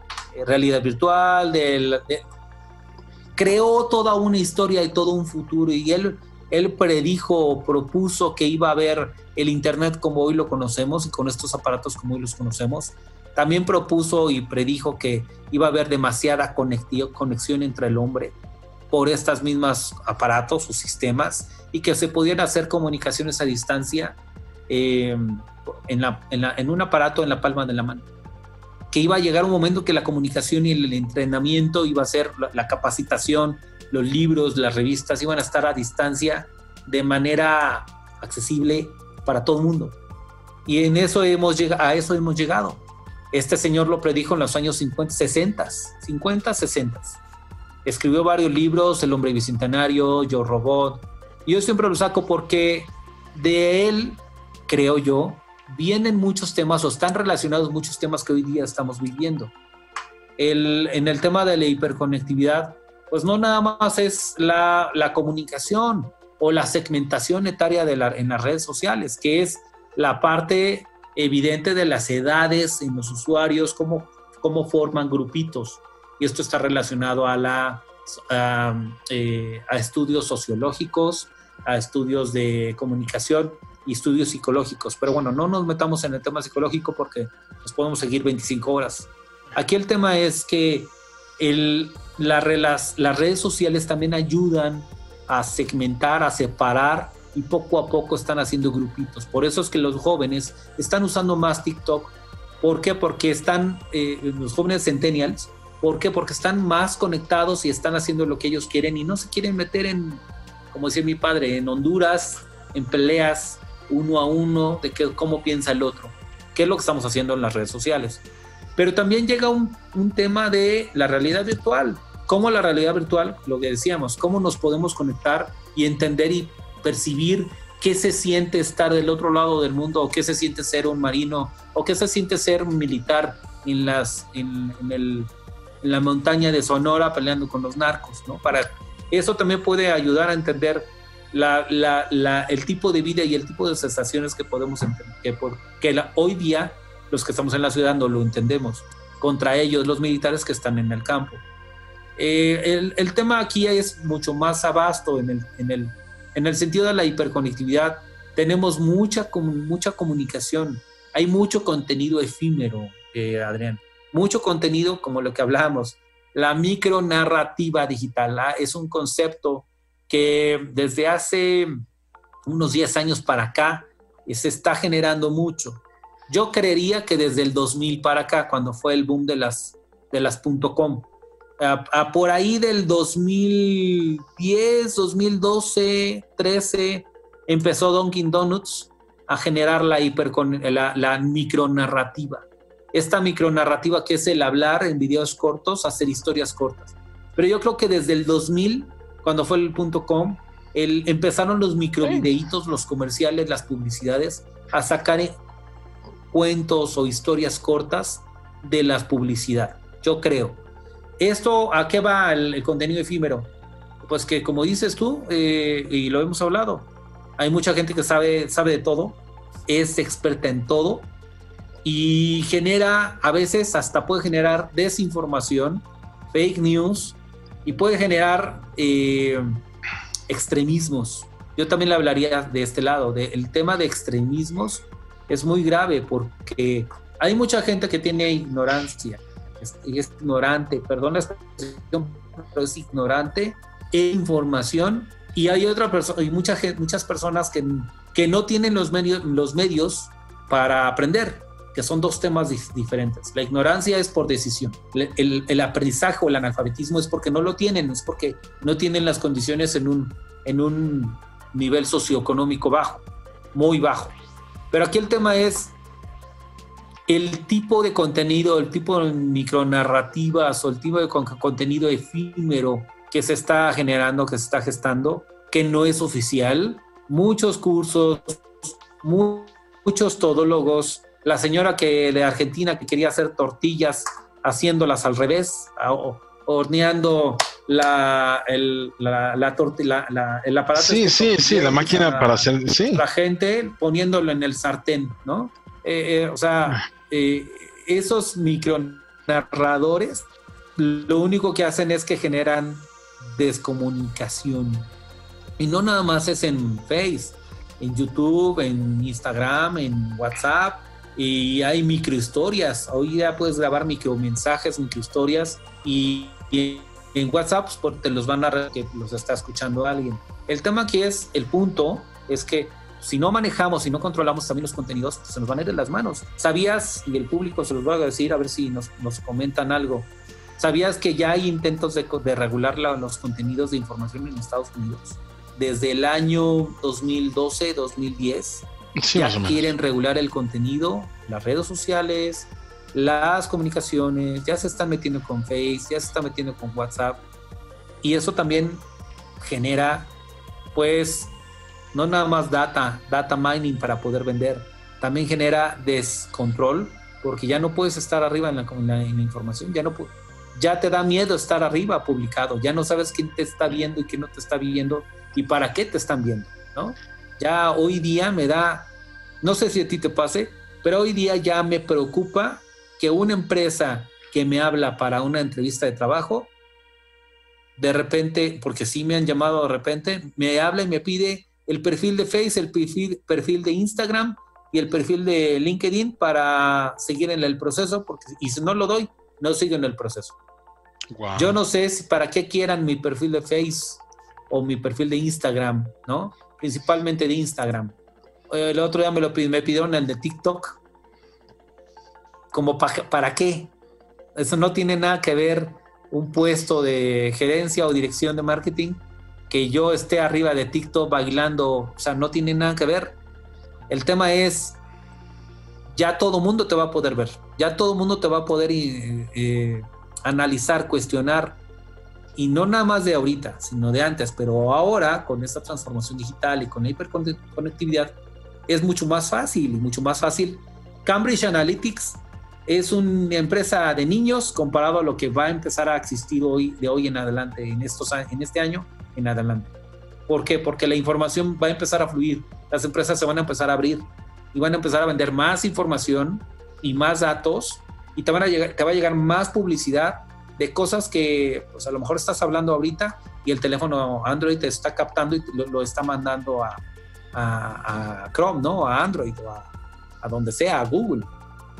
[SPEAKER 3] realidad virtual, creó toda una historia y todo un futuro y él él predijo, propuso que iba a haber el Internet como hoy lo conocemos y con estos aparatos como hoy los conocemos. También propuso y predijo que iba a haber demasiada conexión entre el hombre por estas mismas aparatos o sistemas y que se podían hacer comunicaciones a distancia em, en, un aparato en la palma de la mano. Que iba a llegar un momento que la comunicación y el entrenamiento iba a ser la capacitación, los libros, las revistas iban a estar a distancia de manera accesible para todo el mundo. Y en eso hemos a eso hemos llegado. Este señor lo predijo en los años 50, 60, 50, 60. Escribió varios libros, El hombre bicentenario, Yo Robot. Yo siempre lo saco porque de él, creo yo, vienen muchos temas o están relacionados muchos temas que hoy día estamos viviendo. El, en el tema de la hiperconectividad, pues no nada más es la, la comunicación o la segmentación etaria de la, en las redes sociales, que es la parte evidente de las edades en los usuarios, cómo, cómo forman grupitos. Y esto está relacionado a, la, a, eh, a estudios sociológicos, a estudios de comunicación y estudios psicológicos. Pero bueno, no nos metamos en el tema psicológico porque nos podemos seguir 25 horas. Aquí el tema es que el, la, las, las redes sociales también ayudan a segmentar, a separar y poco a poco están haciendo grupitos. Por eso es que los jóvenes están usando más TikTok. ¿Por qué? Porque están, eh, los jóvenes centennials, ¿por qué? Porque están más conectados y están haciendo lo que ellos quieren y no se quieren meter en, como decía mi padre, en Honduras, en peleas uno a uno de que, cómo piensa el otro, ¿Qué es lo que estamos haciendo en las redes sociales. Pero también llega un, un tema de la realidad virtual. ¿Cómo la realidad virtual, lo que decíamos, cómo nos podemos conectar y entender y percibir qué se siente estar del otro lado del mundo o qué se siente ser un marino o qué se siente ser un militar en, las, en, el, en la montaña de Sonora peleando con los narcos, ¿no? Para eso también puede ayudar a entender la, la, la, el tipo de vida y el tipo de sensaciones que podemos entender, que, que hoy día los que estamos en la ciudad no lo entendemos, contra ellos los militares que están en el campo. Eh, el, el, tema aquí es mucho más abasto en el, en, el, en el sentido de la hiperconectividad. Tenemos mucha, mucha comunicación, hay mucho contenido efímero, eh, Adrián, mucho contenido como lo que hablábamos. La micronarrativa digital ¿ah? es un concepto que desde hace unos 10 años para acá se está generando mucho. Yo creería que desde el 2000 para acá, cuando fue el boom de las, de las .com, a, por ahí del 2010, 2012, 13, empezó Dunkin' Donuts a generar la, la, la micronarrativa. Esta micronarrativa que es el hablar en videos cortos, hacer historias cortas. Pero yo creo que desde el 2000 cuando fue el punto com, el, empezaron los microvideitos, los comerciales, las publicidades, a sacar cuentos o historias cortas de la publicidad. Yo creo. ¿Esto a qué va el, contenido efímero? Pues que como dices tú, eh, y lo hemos hablado, hay mucha gente que sabe, sabe de todo, es experta en todo y genera, a veces hasta puede generar desinformación, fake news, y puede generar eh, extremismos. Yo también le hablaría de este lado, de, el tema de extremismos es muy grave porque hay mucha gente que tiene ignorancia, es, ignorante, perdón la expresión, pero es ignorante e información y hay otra persona y mucha, muchas personas que, que no tienen los medios, los medios para aprender que son dos temas diferentes. La ignorancia es por decisión. El, aprendizaje o el analfabetismo es porque no lo tienen, es porque no tienen las condiciones en un, en un nivel socioeconómico bajo, muy bajo. Pero aquí el tema es el tipo de contenido, el tipo de micronarrativas o el tipo de contenido efímero que se está generando, que se está gestando, que no es oficial. Muchos cursos, muchos todólogos la señora que de Argentina que quería hacer tortillas haciéndolas al revés, horneando la, el, la, la, la, el aparato.
[SPEAKER 1] Sí, sí, sí, la máquina para hacer, sí.
[SPEAKER 3] La gente poniéndolo en el sartén, ¿no? Eh, eh, o sea, eh, esos micronarradores lo único que hacen es que generan descomunicación. Y no nada más es en Face, en YouTube, en Instagram, en WhatsApp, y hay microhistorias. Hoy ya puedes grabar micromensajes, microhistorias y, y en WhatsApp pues, te los van a que los está escuchando alguien. El tema aquí es, el punto es que si no manejamos, si no controlamos también los contenidos, se nos van a ir de las manos. ¿Sabías, y el público se los voy a decir, a ver si nos, nos comentan algo, ¿sabías que ya hay intentos de, de regular los contenidos de información en Estados Unidos? Desde el año 2012, 2010, ya quieren regular el contenido, las redes sociales, las comunicaciones, ya se están metiendo con Face, ya se están metiendo con WhatsApp. Y eso también genera, pues, no nada más data, data mining para poder vender, también genera descontrol porque ya no puedes estar arriba en la, información, ya, no, ya te da miedo estar arriba publicado, ya no sabes quién te está viendo y quién no te está viendo y para qué te están viendo, ¿no? Ya hoy día me da, no sé si a ti te pase, pero hoy día ya me preocupa que una empresa que me habla para una entrevista de trabajo, de repente, porque sí me han llamado de repente, me habla y me pide el perfil de Facebook, el perfil, perfil de Instagram y el perfil de LinkedIn para seguir en el proceso, porque y si no lo doy, no sigo en el proceso. Yo no sé si para qué quieran mi perfil de Facebook o mi perfil de Instagram, ¿no? Principalmente de Instagram. El otro día me lo me pidieron el de TikTok. Como para qué? Eso no tiene nada que ver un puesto de gerencia o dirección de marketing que yo esté arriba de TikTok bailando, o sea, no tiene nada que ver. El tema es, ya todo mundo te va a poder ver, ya todo mundo te va a poder eh, eh, analizar, cuestionar, y no nada más de ahorita, sino de antes, pero ahora con esta transformación digital y con la hiperconectividad es mucho más fácil y mucho más fácil. Cambridge Analytics es una empresa de niños comparado a lo que va a empezar a existir hoy de hoy en adelante en estos en este año en adelante. ¿Por qué? Porque la información va a empezar a fluir, las empresas se van a empezar a abrir y van a empezar a vender más información y más datos y te, van a llegar, te va a llegar más publicidad de cosas que pues a lo mejor estás hablando ahorita y el teléfono Android te está captando y lo, está mandando a, a, Chrome, ¿no? A Android o a, donde sea, a Google.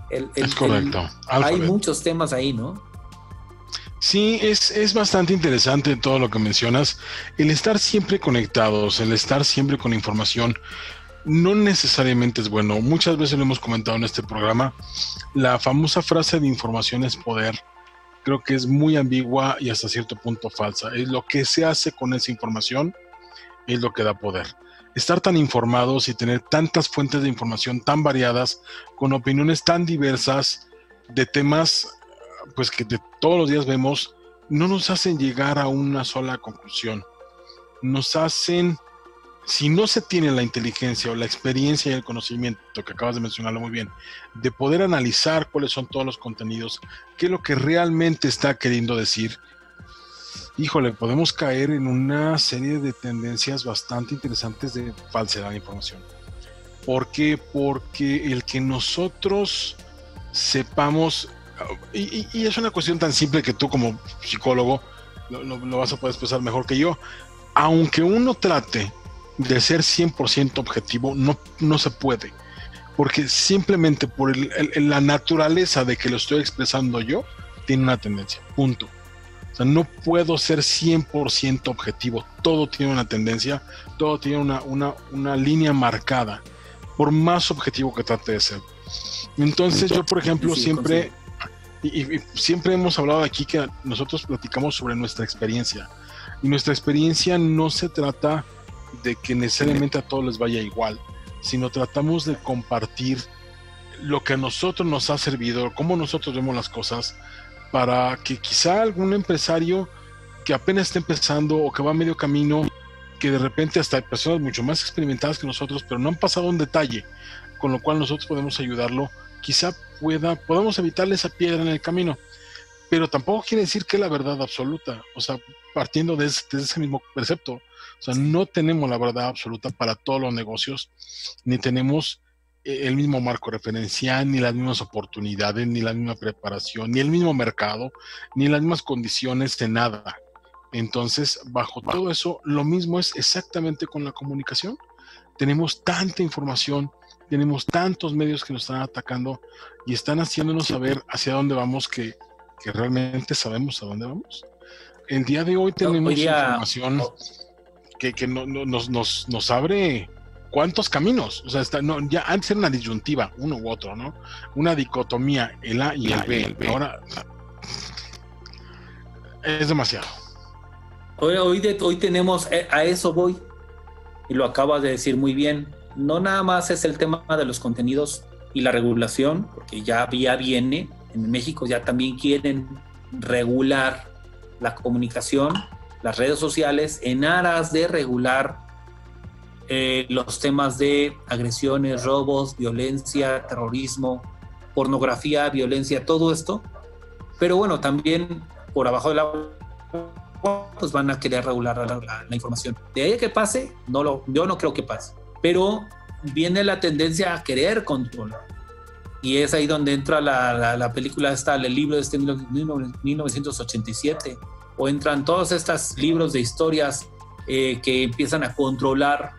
[SPEAKER 1] es correcto.
[SPEAKER 3] hay muchos temas ahí, ¿no?
[SPEAKER 1] Sí, es, es bastante interesante todo lo que mencionas. El estar siempre conectados, el estar siempre con información, no necesariamente es bueno. Muchas veces lo hemos comentado en este programa. La famosa frase de información es poder. Creo que es muy ambigua y hasta cierto punto falsa. Es lo que se hace con esa información es lo que da poder. Estar tan informados y tener tantas fuentes de información tan variadas, con opiniones tan diversas de temas pues que de todos los días vemos, no nos hacen llegar a una sola conclusión. Nos hacen, si no se tiene la inteligencia o la experiencia y el conocimiento, que acabas de mencionarlo muy bien, de poder analizar cuáles son todos los contenidos, qué es lo que realmente está queriendo decir, híjole, podemos caer en una serie de tendencias bastante interesantes de falsedad de información. ¿Por qué? Porque el que nosotros sepamos y, es una cuestión tan simple que tú como psicólogo lo, vas a poder expresar mejor que yo. Aunque uno trate de ser 100% objetivo, no, no se puede. Porque simplemente por la naturaleza de que lo estoy expresando yo, tiene una tendencia. Punto. O sea, no puedo ser 100% objetivo. Todo tiene una tendencia, todo tiene una, una, una línea marcada, por más objetivo que trate de ser. Entonces yo, por ejemplo, siempre y, siempre hemos hablado aquí que nosotros platicamos sobre nuestra experiencia. Y nuestra experiencia no se trata de que necesariamente a todos les vaya igual, sino tratamos de compartir lo que a nosotros nos ha servido, cómo nosotros vemos las cosas, para que quizá algún empresario que apenas está empezando o que va a medio camino, que de repente hasta hay personas mucho más experimentadas que nosotros, pero no han pasado un detalle, con lo cual nosotros podemos ayudarlo, quizá pueda, podamos evitarle esa piedra en el camino. Pero tampoco quiere decir que la verdad absoluta, o sea, partiendo de ese, mismo precepto, o sea, no tenemos la verdad absoluta para todos los negocios, ni tenemos eh, el mismo marco referencial, ni las mismas oportunidades, ni la misma preparación, ni el mismo mercado, ni las mismas condiciones de nada. Entonces, bajo todo eso, lo mismo es exactamente con la comunicación. Tenemos tanta información, tenemos tantos medios que nos están atacando y están haciéndonos saber hacia dónde vamos que, realmente sabemos a dónde vamos. El día de hoy tenemos información que, nos, nos, abre cuántos caminos. O sea, está, no, ya antes era una disyuntiva, uno u otro, ¿no? Una dicotomía, el A y el B. Ahora es demasiado.
[SPEAKER 3] Hoy, hoy, hoy tenemos, eh, a eso voy, y lo acabas de decir muy bien, no nada más es el tema de los contenidos y la regulación, porque ya, ya viene, en México ya también quieren regular la comunicación, las redes sociales, en aras de regular eh, los temas de agresiones, robos, violencia, terrorismo, pornografía, violencia, todo esto. Pero bueno, también por abajo del agua pues van a querer regular la, información. De ahí que pase, no lo, yo no creo que pase. Pero viene la tendencia a querer controlar. Y es ahí donde entra la, la, película esta, el libro de este 1987, o entran todos estos libros de historias eh, que empiezan a controlar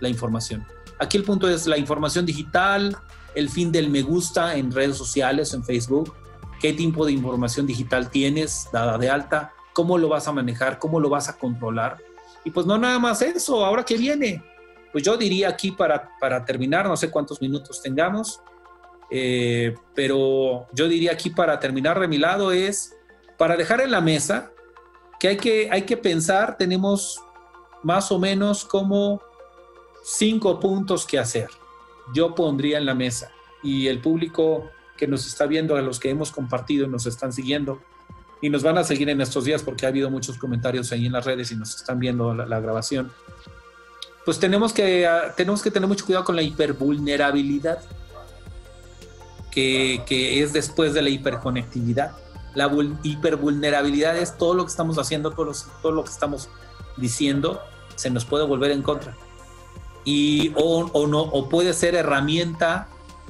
[SPEAKER 3] la información. Aquí el punto es la información digital, el fin del me gusta en redes sociales, en Facebook, qué tipo de información digital tienes dada de alta, cómo lo vas a manejar, cómo lo vas a controlar. Y pues no nada más eso, ahora que viene. Pues yo diría aquí para, para terminar, no sé cuántos minutos tengamos, eh, pero yo diría aquí para terminar de mi lado es para dejar en la mesa que hay que, hay que pensar, tenemos más o menos como cinco puntos que hacer. Yo pondría en la mesa y el público que nos está viendo, a los que hemos compartido y nos están siguiendo, y nos van a seguir en estos días porque ha habido muchos comentarios ahí en las redes y nos están viendo la, grabación. Pues tenemos que, ah, tenemos que tener mucho cuidado con la hipervulnerabilidad que, que es después de la hiperconectividad. La hipervulnerabilidad es todo lo que estamos haciendo, todo, todo lo que estamos diciendo, se nos puede volver en contra. Y, o, o, no, o puede ser herramienta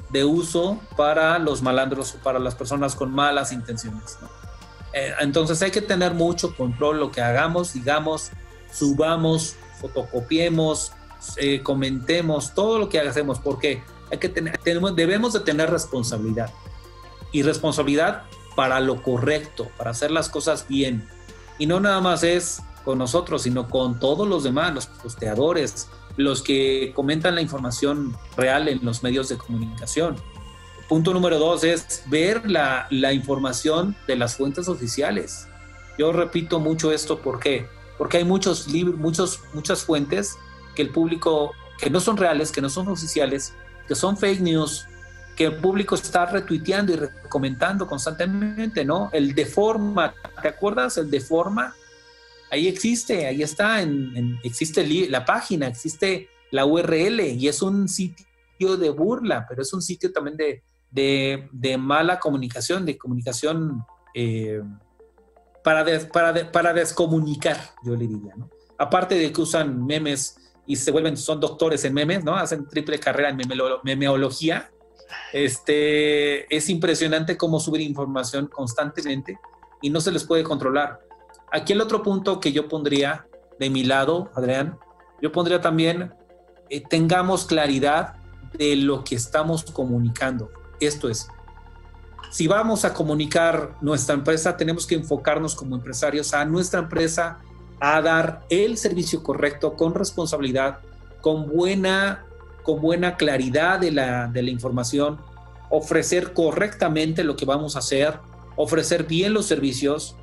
[SPEAKER 3] de uso para los malandros o para las personas con malas intenciones. ¿no? Eh, entonces hay que tener mucho control lo que hagamos, digamos, subamos, fotocopiemos, eh, comentemos, todo lo que hacemos, porque hay que tener, tenemos, debemos de tener responsabilidad. Y responsabilidad para lo correcto, para hacer las cosas bien. Y no nada más es con nosotros, sino con todos los demás, los posteadores, los que comentan la información real en los medios de comunicación. Punto número dos es ver la, la información de las fuentes oficiales. Yo repito mucho esto, ¿por qué? Porque hay muchos libros, muchos, muchas fuentes que el público, que no son reales, que no son oficiales, que son fake news, que el público está retuiteando y comentando constantemente, ¿no? El Deforma, ¿te acuerdas? El Deforma, ahí existe, ahí está, existe la página, existe la URL y es un sitio de burla, pero es un sitio también de, de, mala comunicación, de comunicación eh, para, para, para, descomunicar, yo le diría, ¿no? Aparte de que usan memes y se vuelven, son doctores en memes, ¿no? Hacen triple carrera en memeología. Este, es impresionante cómo subir información constantemente y no se les puede controlar. Aquí el otro punto que yo pondría de mi lado, Adrián, yo pondría también, eh, tengamos claridad de lo que estamos comunicando. Esto es, si vamos a comunicar nuestra empresa, tenemos que enfocarnos como empresarios a nuestra empresa, a dar el servicio correcto, con responsabilidad, con buena, con buena claridad de la, de la información, ofrecer correctamente lo que vamos a hacer, ofrecer bien los servicios,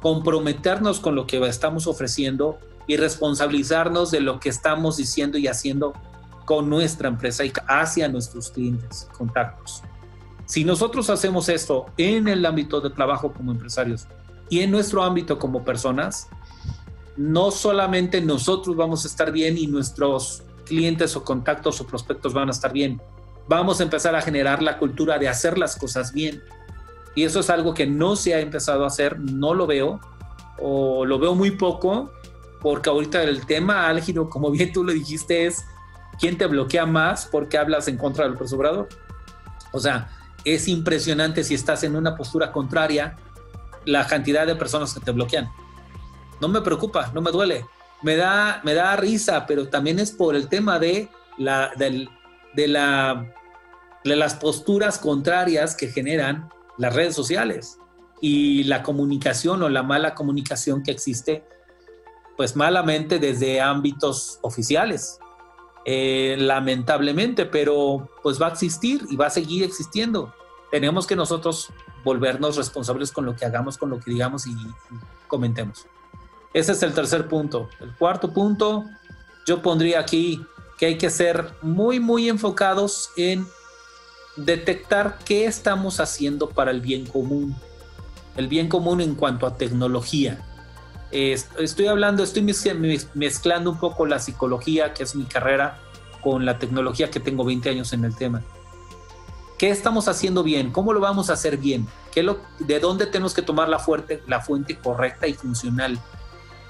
[SPEAKER 3] comprometernos con lo que estamos ofreciendo y responsabilizarnos de lo que estamos diciendo y haciendo con nuestra empresa y hacia nuestros clientes, contactos. Si nosotros hacemos esto en el ámbito de trabajo como empresarios y en nuestro ámbito como personas, no solamente nosotros vamos a estar bien y nuestros clientes o contactos o prospectos van a estar bien, vamos a empezar a generar la cultura de hacer las cosas bien. Y eso es algo que no se ha empezado a hacer, no lo veo, o lo veo muy poco, porque ahorita el tema álgido, como bien tú lo dijiste, es quién te bloquea más porque hablas en contra del presobrador. O sea, es impresionante si estás en una postura contraria la cantidad de personas que te bloquean. No me preocupa, no me duele. Me da, me da risa, pero también es por el tema de, la, de, la, de las posturas contrarias que generan las redes sociales y la comunicación o la mala comunicación que existe, pues malamente desde ámbitos oficiales. Eh, lamentablemente, pero pues va a existir y va a seguir existiendo. Tenemos que nosotros volvernos responsables con lo que hagamos, con lo que digamos y, comentemos. Ese es el tercer punto. El cuarto punto, yo pondría aquí que hay que ser muy, muy enfocados en detectar qué estamos haciendo para el bien común. El bien común en cuanto a tecnología. estoy hablando, estoy mezclando un poco la psicología, que es mi carrera, con la tecnología que tengo 20 años en el tema. ¿Qué estamos haciendo bien? ¿Cómo lo vamos a hacer bien? ¿Qué lo, ¿De dónde tenemos que tomar la, la fuente correcta y funcional?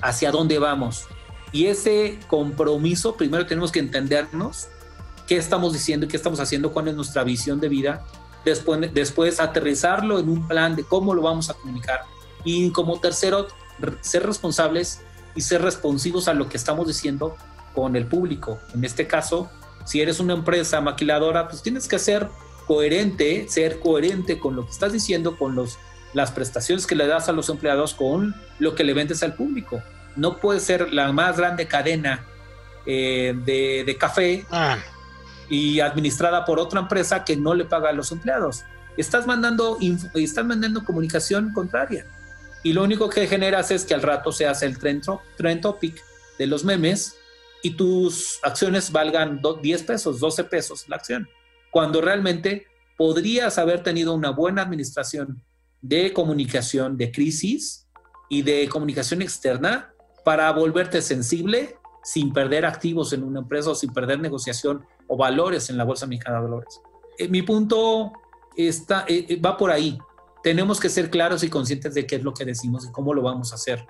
[SPEAKER 3] ¿Hacia dónde vamos? Y ese compromiso, primero tenemos que entendernos qué estamos diciendo y qué estamos haciendo, cuál es nuestra visión de vida. Después, después aterrizarlo en un plan de cómo lo vamos a comunicar. Y como tercero, ser responsables y ser responsivos a lo que estamos diciendo con el público. En este caso, si eres una empresa maquiladora, pues tienes que ser coherente, ser coherente con lo que estás diciendo, con los, las prestaciones que le das a los empleados, con lo que le vendes al público. No puede ser la más grande cadena eh, de, café ah. y administrada por otra empresa que no le paga a los empleados. Estás mandando, estás mandando comunicación contraria. Y lo único que generas es que al rato se hace el trend, trend topic de los memes y tus acciones valgan 10 pesos, 12 pesos la acción, cuando realmente podrías haber tenido una buena administración de comunicación de crisis y de comunicación externa para volverte sensible sin perder activos en una empresa o sin perder negociación o valores en la Bolsa Mexicana de Valores. Eh, mi punto está, eh, eh, va por ahí tenemos que ser claros y conscientes de qué es lo que decimos y cómo lo vamos a hacer.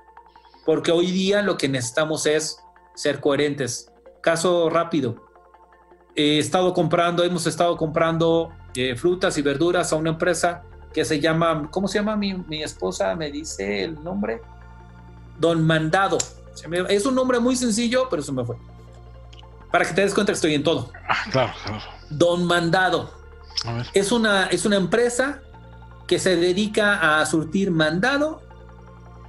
[SPEAKER 3] Porque hoy día lo que necesitamos es ser coherentes. Caso rápido. He estado comprando, hemos estado comprando frutas y verduras a una empresa que se llama, ¿cómo se llama mi, mi esposa? Me dice el nombre. Don Mandado. es un nombre muy sencillo, pero eso me fue. Para que te des cuenta que estoy en todo.
[SPEAKER 1] Ah, claro, claro.
[SPEAKER 3] Don Mandado. Es, una, es una empresa que se dedica a surtir mandado,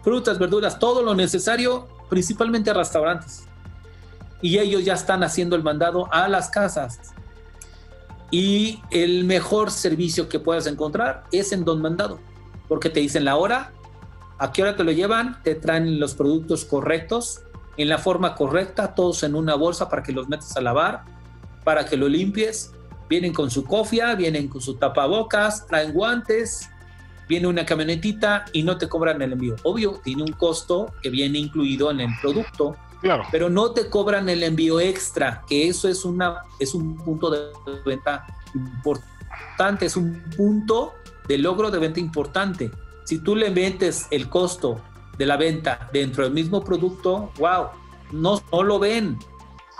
[SPEAKER 3] frutas, verduras, todo lo necesario, principalmente a restaurantes. Y ellos ya están haciendo el mandado a las casas. Y el mejor servicio que puedas encontrar es en Don Mandado, porque te dicen la hora, a qué hora te lo llevan, te traen los productos correctos, en la forma correcta, todos en una bolsa para que los metas a lavar, para que lo limpies. Vienen con su cofia, vienen con su tapabocas, traen guantes, viene una camionetita y no te cobran el envío. Obvio, tiene un costo que viene incluido en el producto, claro. pero no te cobran el envío extra, que eso es, una, es un punto de venta importante, es un punto de logro de venta importante. Si tú le metes el costo de la venta dentro del mismo producto, wow, no, no lo ven.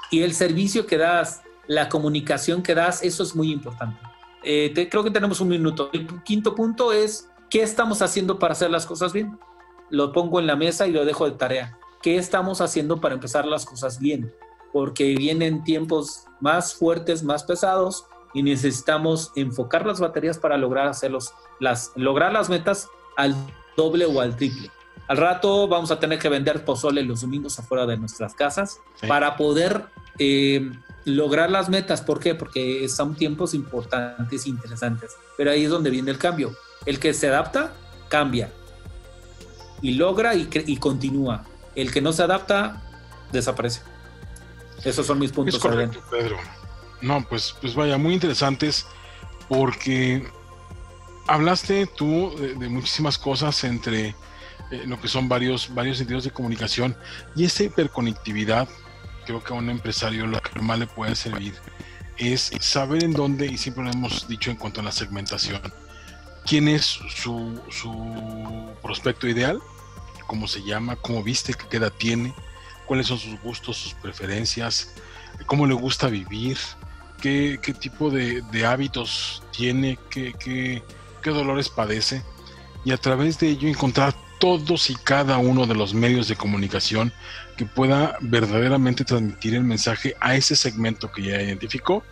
[SPEAKER 3] Y el servicio que das, la comunicación que das, eso es muy importante. Eh, creo que tenemos un minuto. El quinto punto es ¿Qué estamos haciendo para hacer las cosas bien? Lo pongo en la mesa y lo dejo de tarea. ¿Qué estamos haciendo para empezar las cosas bien? Porque vienen tiempos más fuertes, más pesados y necesitamos enfocar las baterías para lograr hacerlos, las, lograr las metas al doble o al triple. Al rato vamos a tener que vender pozole los domingos afuera de nuestras casas para poder eh, lograr las metas. ¿Por qué? Porque son tiempos importantes e interesantes. Pero ahí es donde viene el cambio. El que se adapta, cambia. Y logra y, continúa. El que no se adapta, desaparece. Esos son mis puntos.
[SPEAKER 1] Es correcto, Pedro. No, pues, pues vaya, muy interesantes porque hablaste tú de, muchísimas cosas entre eh, lo que son varios, varios sentidos de comunicación y esa hiperconectividad, creo que a un empresario lo que más le puede servir es saber en dónde, y siempre lo hemos dicho en cuanto a la segmentación, quién es su, su prospecto ideal, cómo se llama, cómo viste, qué edad tiene, cuáles son sus gustos, sus preferencias, cómo le gusta vivir, qué, qué tipo de, de, hábitos tiene, qué, qué, qué dolores padece, y a través de ello encontrar todos y cada uno de los medios de comunicación que pueda verdaderamente transmitir el mensaje a ese segmento que ya identificó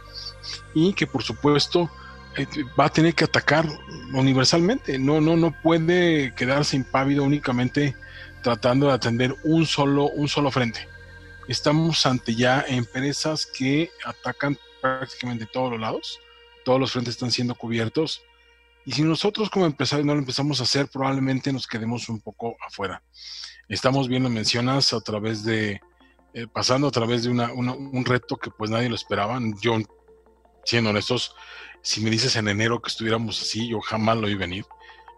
[SPEAKER 1] y que por supuesto eh, va a tener que atacar universalmente. No, no, no puede quedarse impávido únicamente tratando de atender un solo, un solo frente. Estamos ante ya empresas que atacan prácticamente todos los lados. Todos los frentes están siendo cubiertos. Y si nosotros como empresarios no lo empezamos a hacer, probablemente nos quedemos un poco afuera. Estamos viendo, mencionas, a través de, eh, pasando a través de un reto que pues nadie lo esperaba. Yo, siendo honestos, si me dices en enero que estuviéramos así, yo jamás lo vi venir.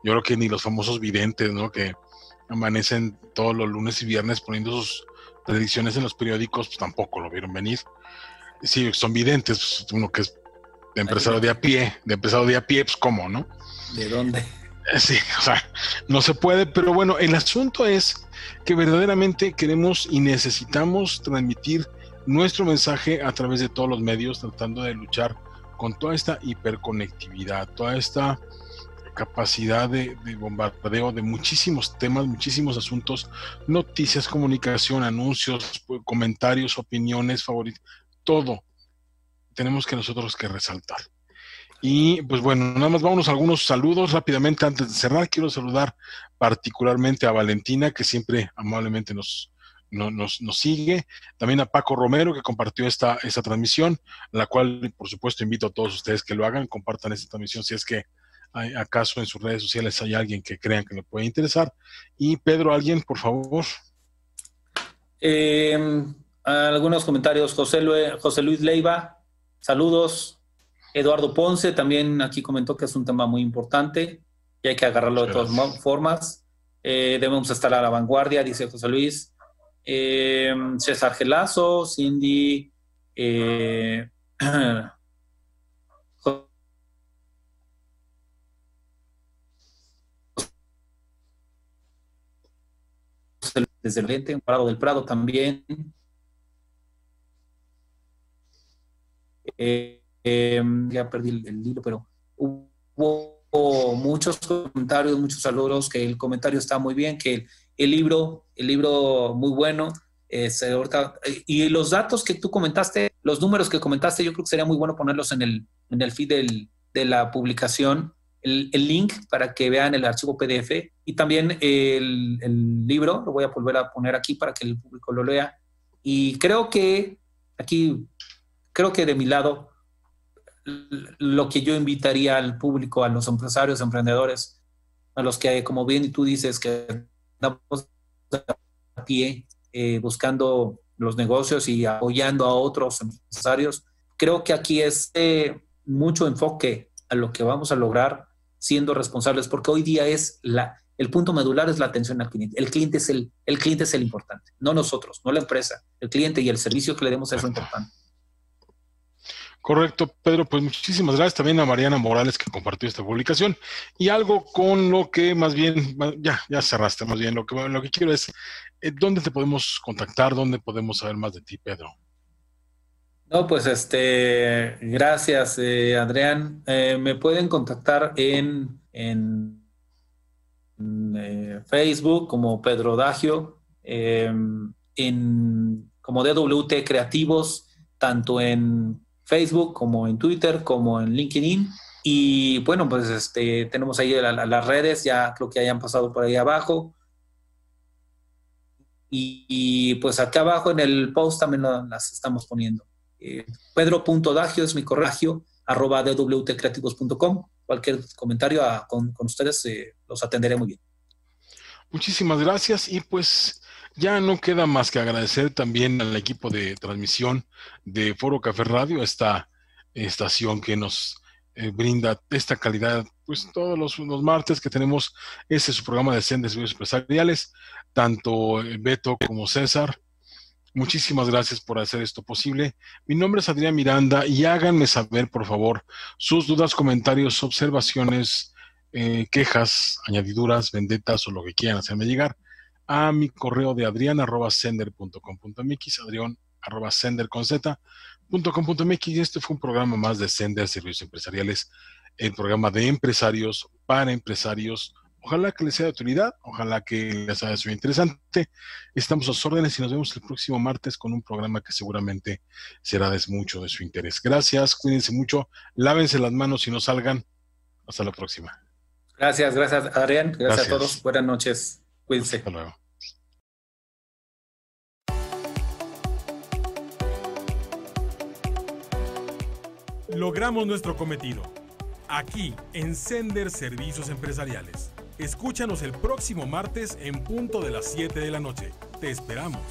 [SPEAKER 1] Yo creo que ni los famosos videntes, ¿no? Que amanecen todos los lunes y viernes poniendo sus predicciones en los periódicos, pues tampoco lo vieron venir. Sí, son videntes, pues, uno que es de empresario de a pie, de empresario de a pie, pues cómo, ¿no?
[SPEAKER 3] ¿De dónde?
[SPEAKER 1] Eh, sí, o sea, no se puede, pero bueno, el asunto es que verdaderamente queremos y necesitamos transmitir nuestro mensaje a través de todos los medios, tratando de luchar con toda esta hiperconectividad, toda esta capacidad de, bombardeo de muchísimos temas, muchísimos asuntos, noticias, comunicación, anuncios, comentarios, opiniones, favoritos, todo tenemos que nosotros que resaltar. Y pues bueno, nada más vámonos a algunos saludos rápidamente antes de cerrar. Quiero saludar particularmente a Valentina, que siempre amablemente nos, nos, sigue. También a Paco Romero, que compartió esta, esta transmisión, la cual, por supuesto, invito a todos ustedes que lo hagan, compartan esta transmisión si es que hay, acaso en sus redes sociales hay alguien que crean que le puede interesar. Y Pedro, alguien, por favor.
[SPEAKER 3] Eh, algunos comentarios. José, José Luis Leiva, saludos. Eduardo Ponce también aquí comentó que es un tema muy importante y hay que agarrarlo de todas formas. Eh, debemos estar a la vanguardia, dice José Luis. Eh, César Gelazo, Cindy, eh, *clears throat* desde el Lente, Prado del Prado también. Eh, Em, ya perdí el, hilo, pero hubo muchos comentarios, muchos saludos, que el comentario está muy bien, que el, libro, el libro muy bueno, y los datos que tú comentaste, los números que comentaste, yo creo que sería muy bueno ponerlos en el, en el feed de la publicación, el, link para que vean el archivo PDF y también el, el, libro, lo voy a volver a poner aquí para que el público lo lea. Y creo que aquí, creo que de mi lado, lo que yo invitaría al público, a los empresarios, emprendedores, a los que, como bien tú dices, que andamos a pie eh, buscando los negocios y apoyando a otros empresarios, creo que aquí es eh, mucho enfoque a lo que vamos a lograr siendo responsables, porque hoy día es la, el punto medular es la atención al cliente. El cliente es el, el cliente es el importante, no nosotros, no la empresa. El cliente y el servicio que le demos es lo importante.
[SPEAKER 1] Correcto, Pedro. Pues muchísimas gracias también a Mariana Morales que compartió esta publicación. Y algo con lo que más bien, ya, ya cerraste más bien, lo que, lo que quiero es, eh, ¿dónde te podemos contactar? ¿Dónde podemos saber más de ti, Pedro?
[SPEAKER 3] No, pues este, gracias, eh, Adrián. Eh, me pueden contactar en, en, Facebook como Pedro Dagio, em, en, como DWT Creativos, tanto en Facebook, como en Twitter, como en LinkedIn. Y bueno, pues este, tenemos ahí las redes, ya creo que hayan pasado por ahí abajo. Y, pues acá abajo en el post también las estamos poniendo. Eh, Pedro.dagio es mi correo, arroba dwtcreativos.com. Cualquier comentario con, ustedes eh, los atenderé muy bien.
[SPEAKER 1] Muchísimas gracias y pues ya no queda más que agradecer también al equipo de transmisión de Foro Café Radio, esta estación que nos eh, brinda esta calidad, pues todos los, martes que tenemos ese es su programa de Sendes Empresariales, tanto eh, Beto como César. Muchísimas gracias por hacer esto posible. Mi nombre es Adrián Miranda y háganme saber, por favor, sus dudas, comentarios, observaciones, eh, quejas, añadiduras, vendetas o lo que quieran hacerme llegar a mi correo de adrián arroba sender.com.mx, adrián arroba sender con z, y este fue un programa más de Sender Servicios Empresariales, el programa de empresarios para empresarios. Ojalá que les sea de utilidad, ojalá que les haya sido interesante. Estamos a sus órdenes y nos vemos el próximo martes con un programa que seguramente será de mucho de su interés. Gracias, cuídense mucho, lávense las manos y no salgan. Hasta la próxima.
[SPEAKER 3] Gracias, gracias Adrián, gracias, a todos. Buenas noches. Cuídense. Hasta luego.
[SPEAKER 4] logramos nuestro cometido. Aquí, en Sender Servicios Empresariales. Escúchanos el próximo martes en punto de las 7 de la noche. Te esperamos.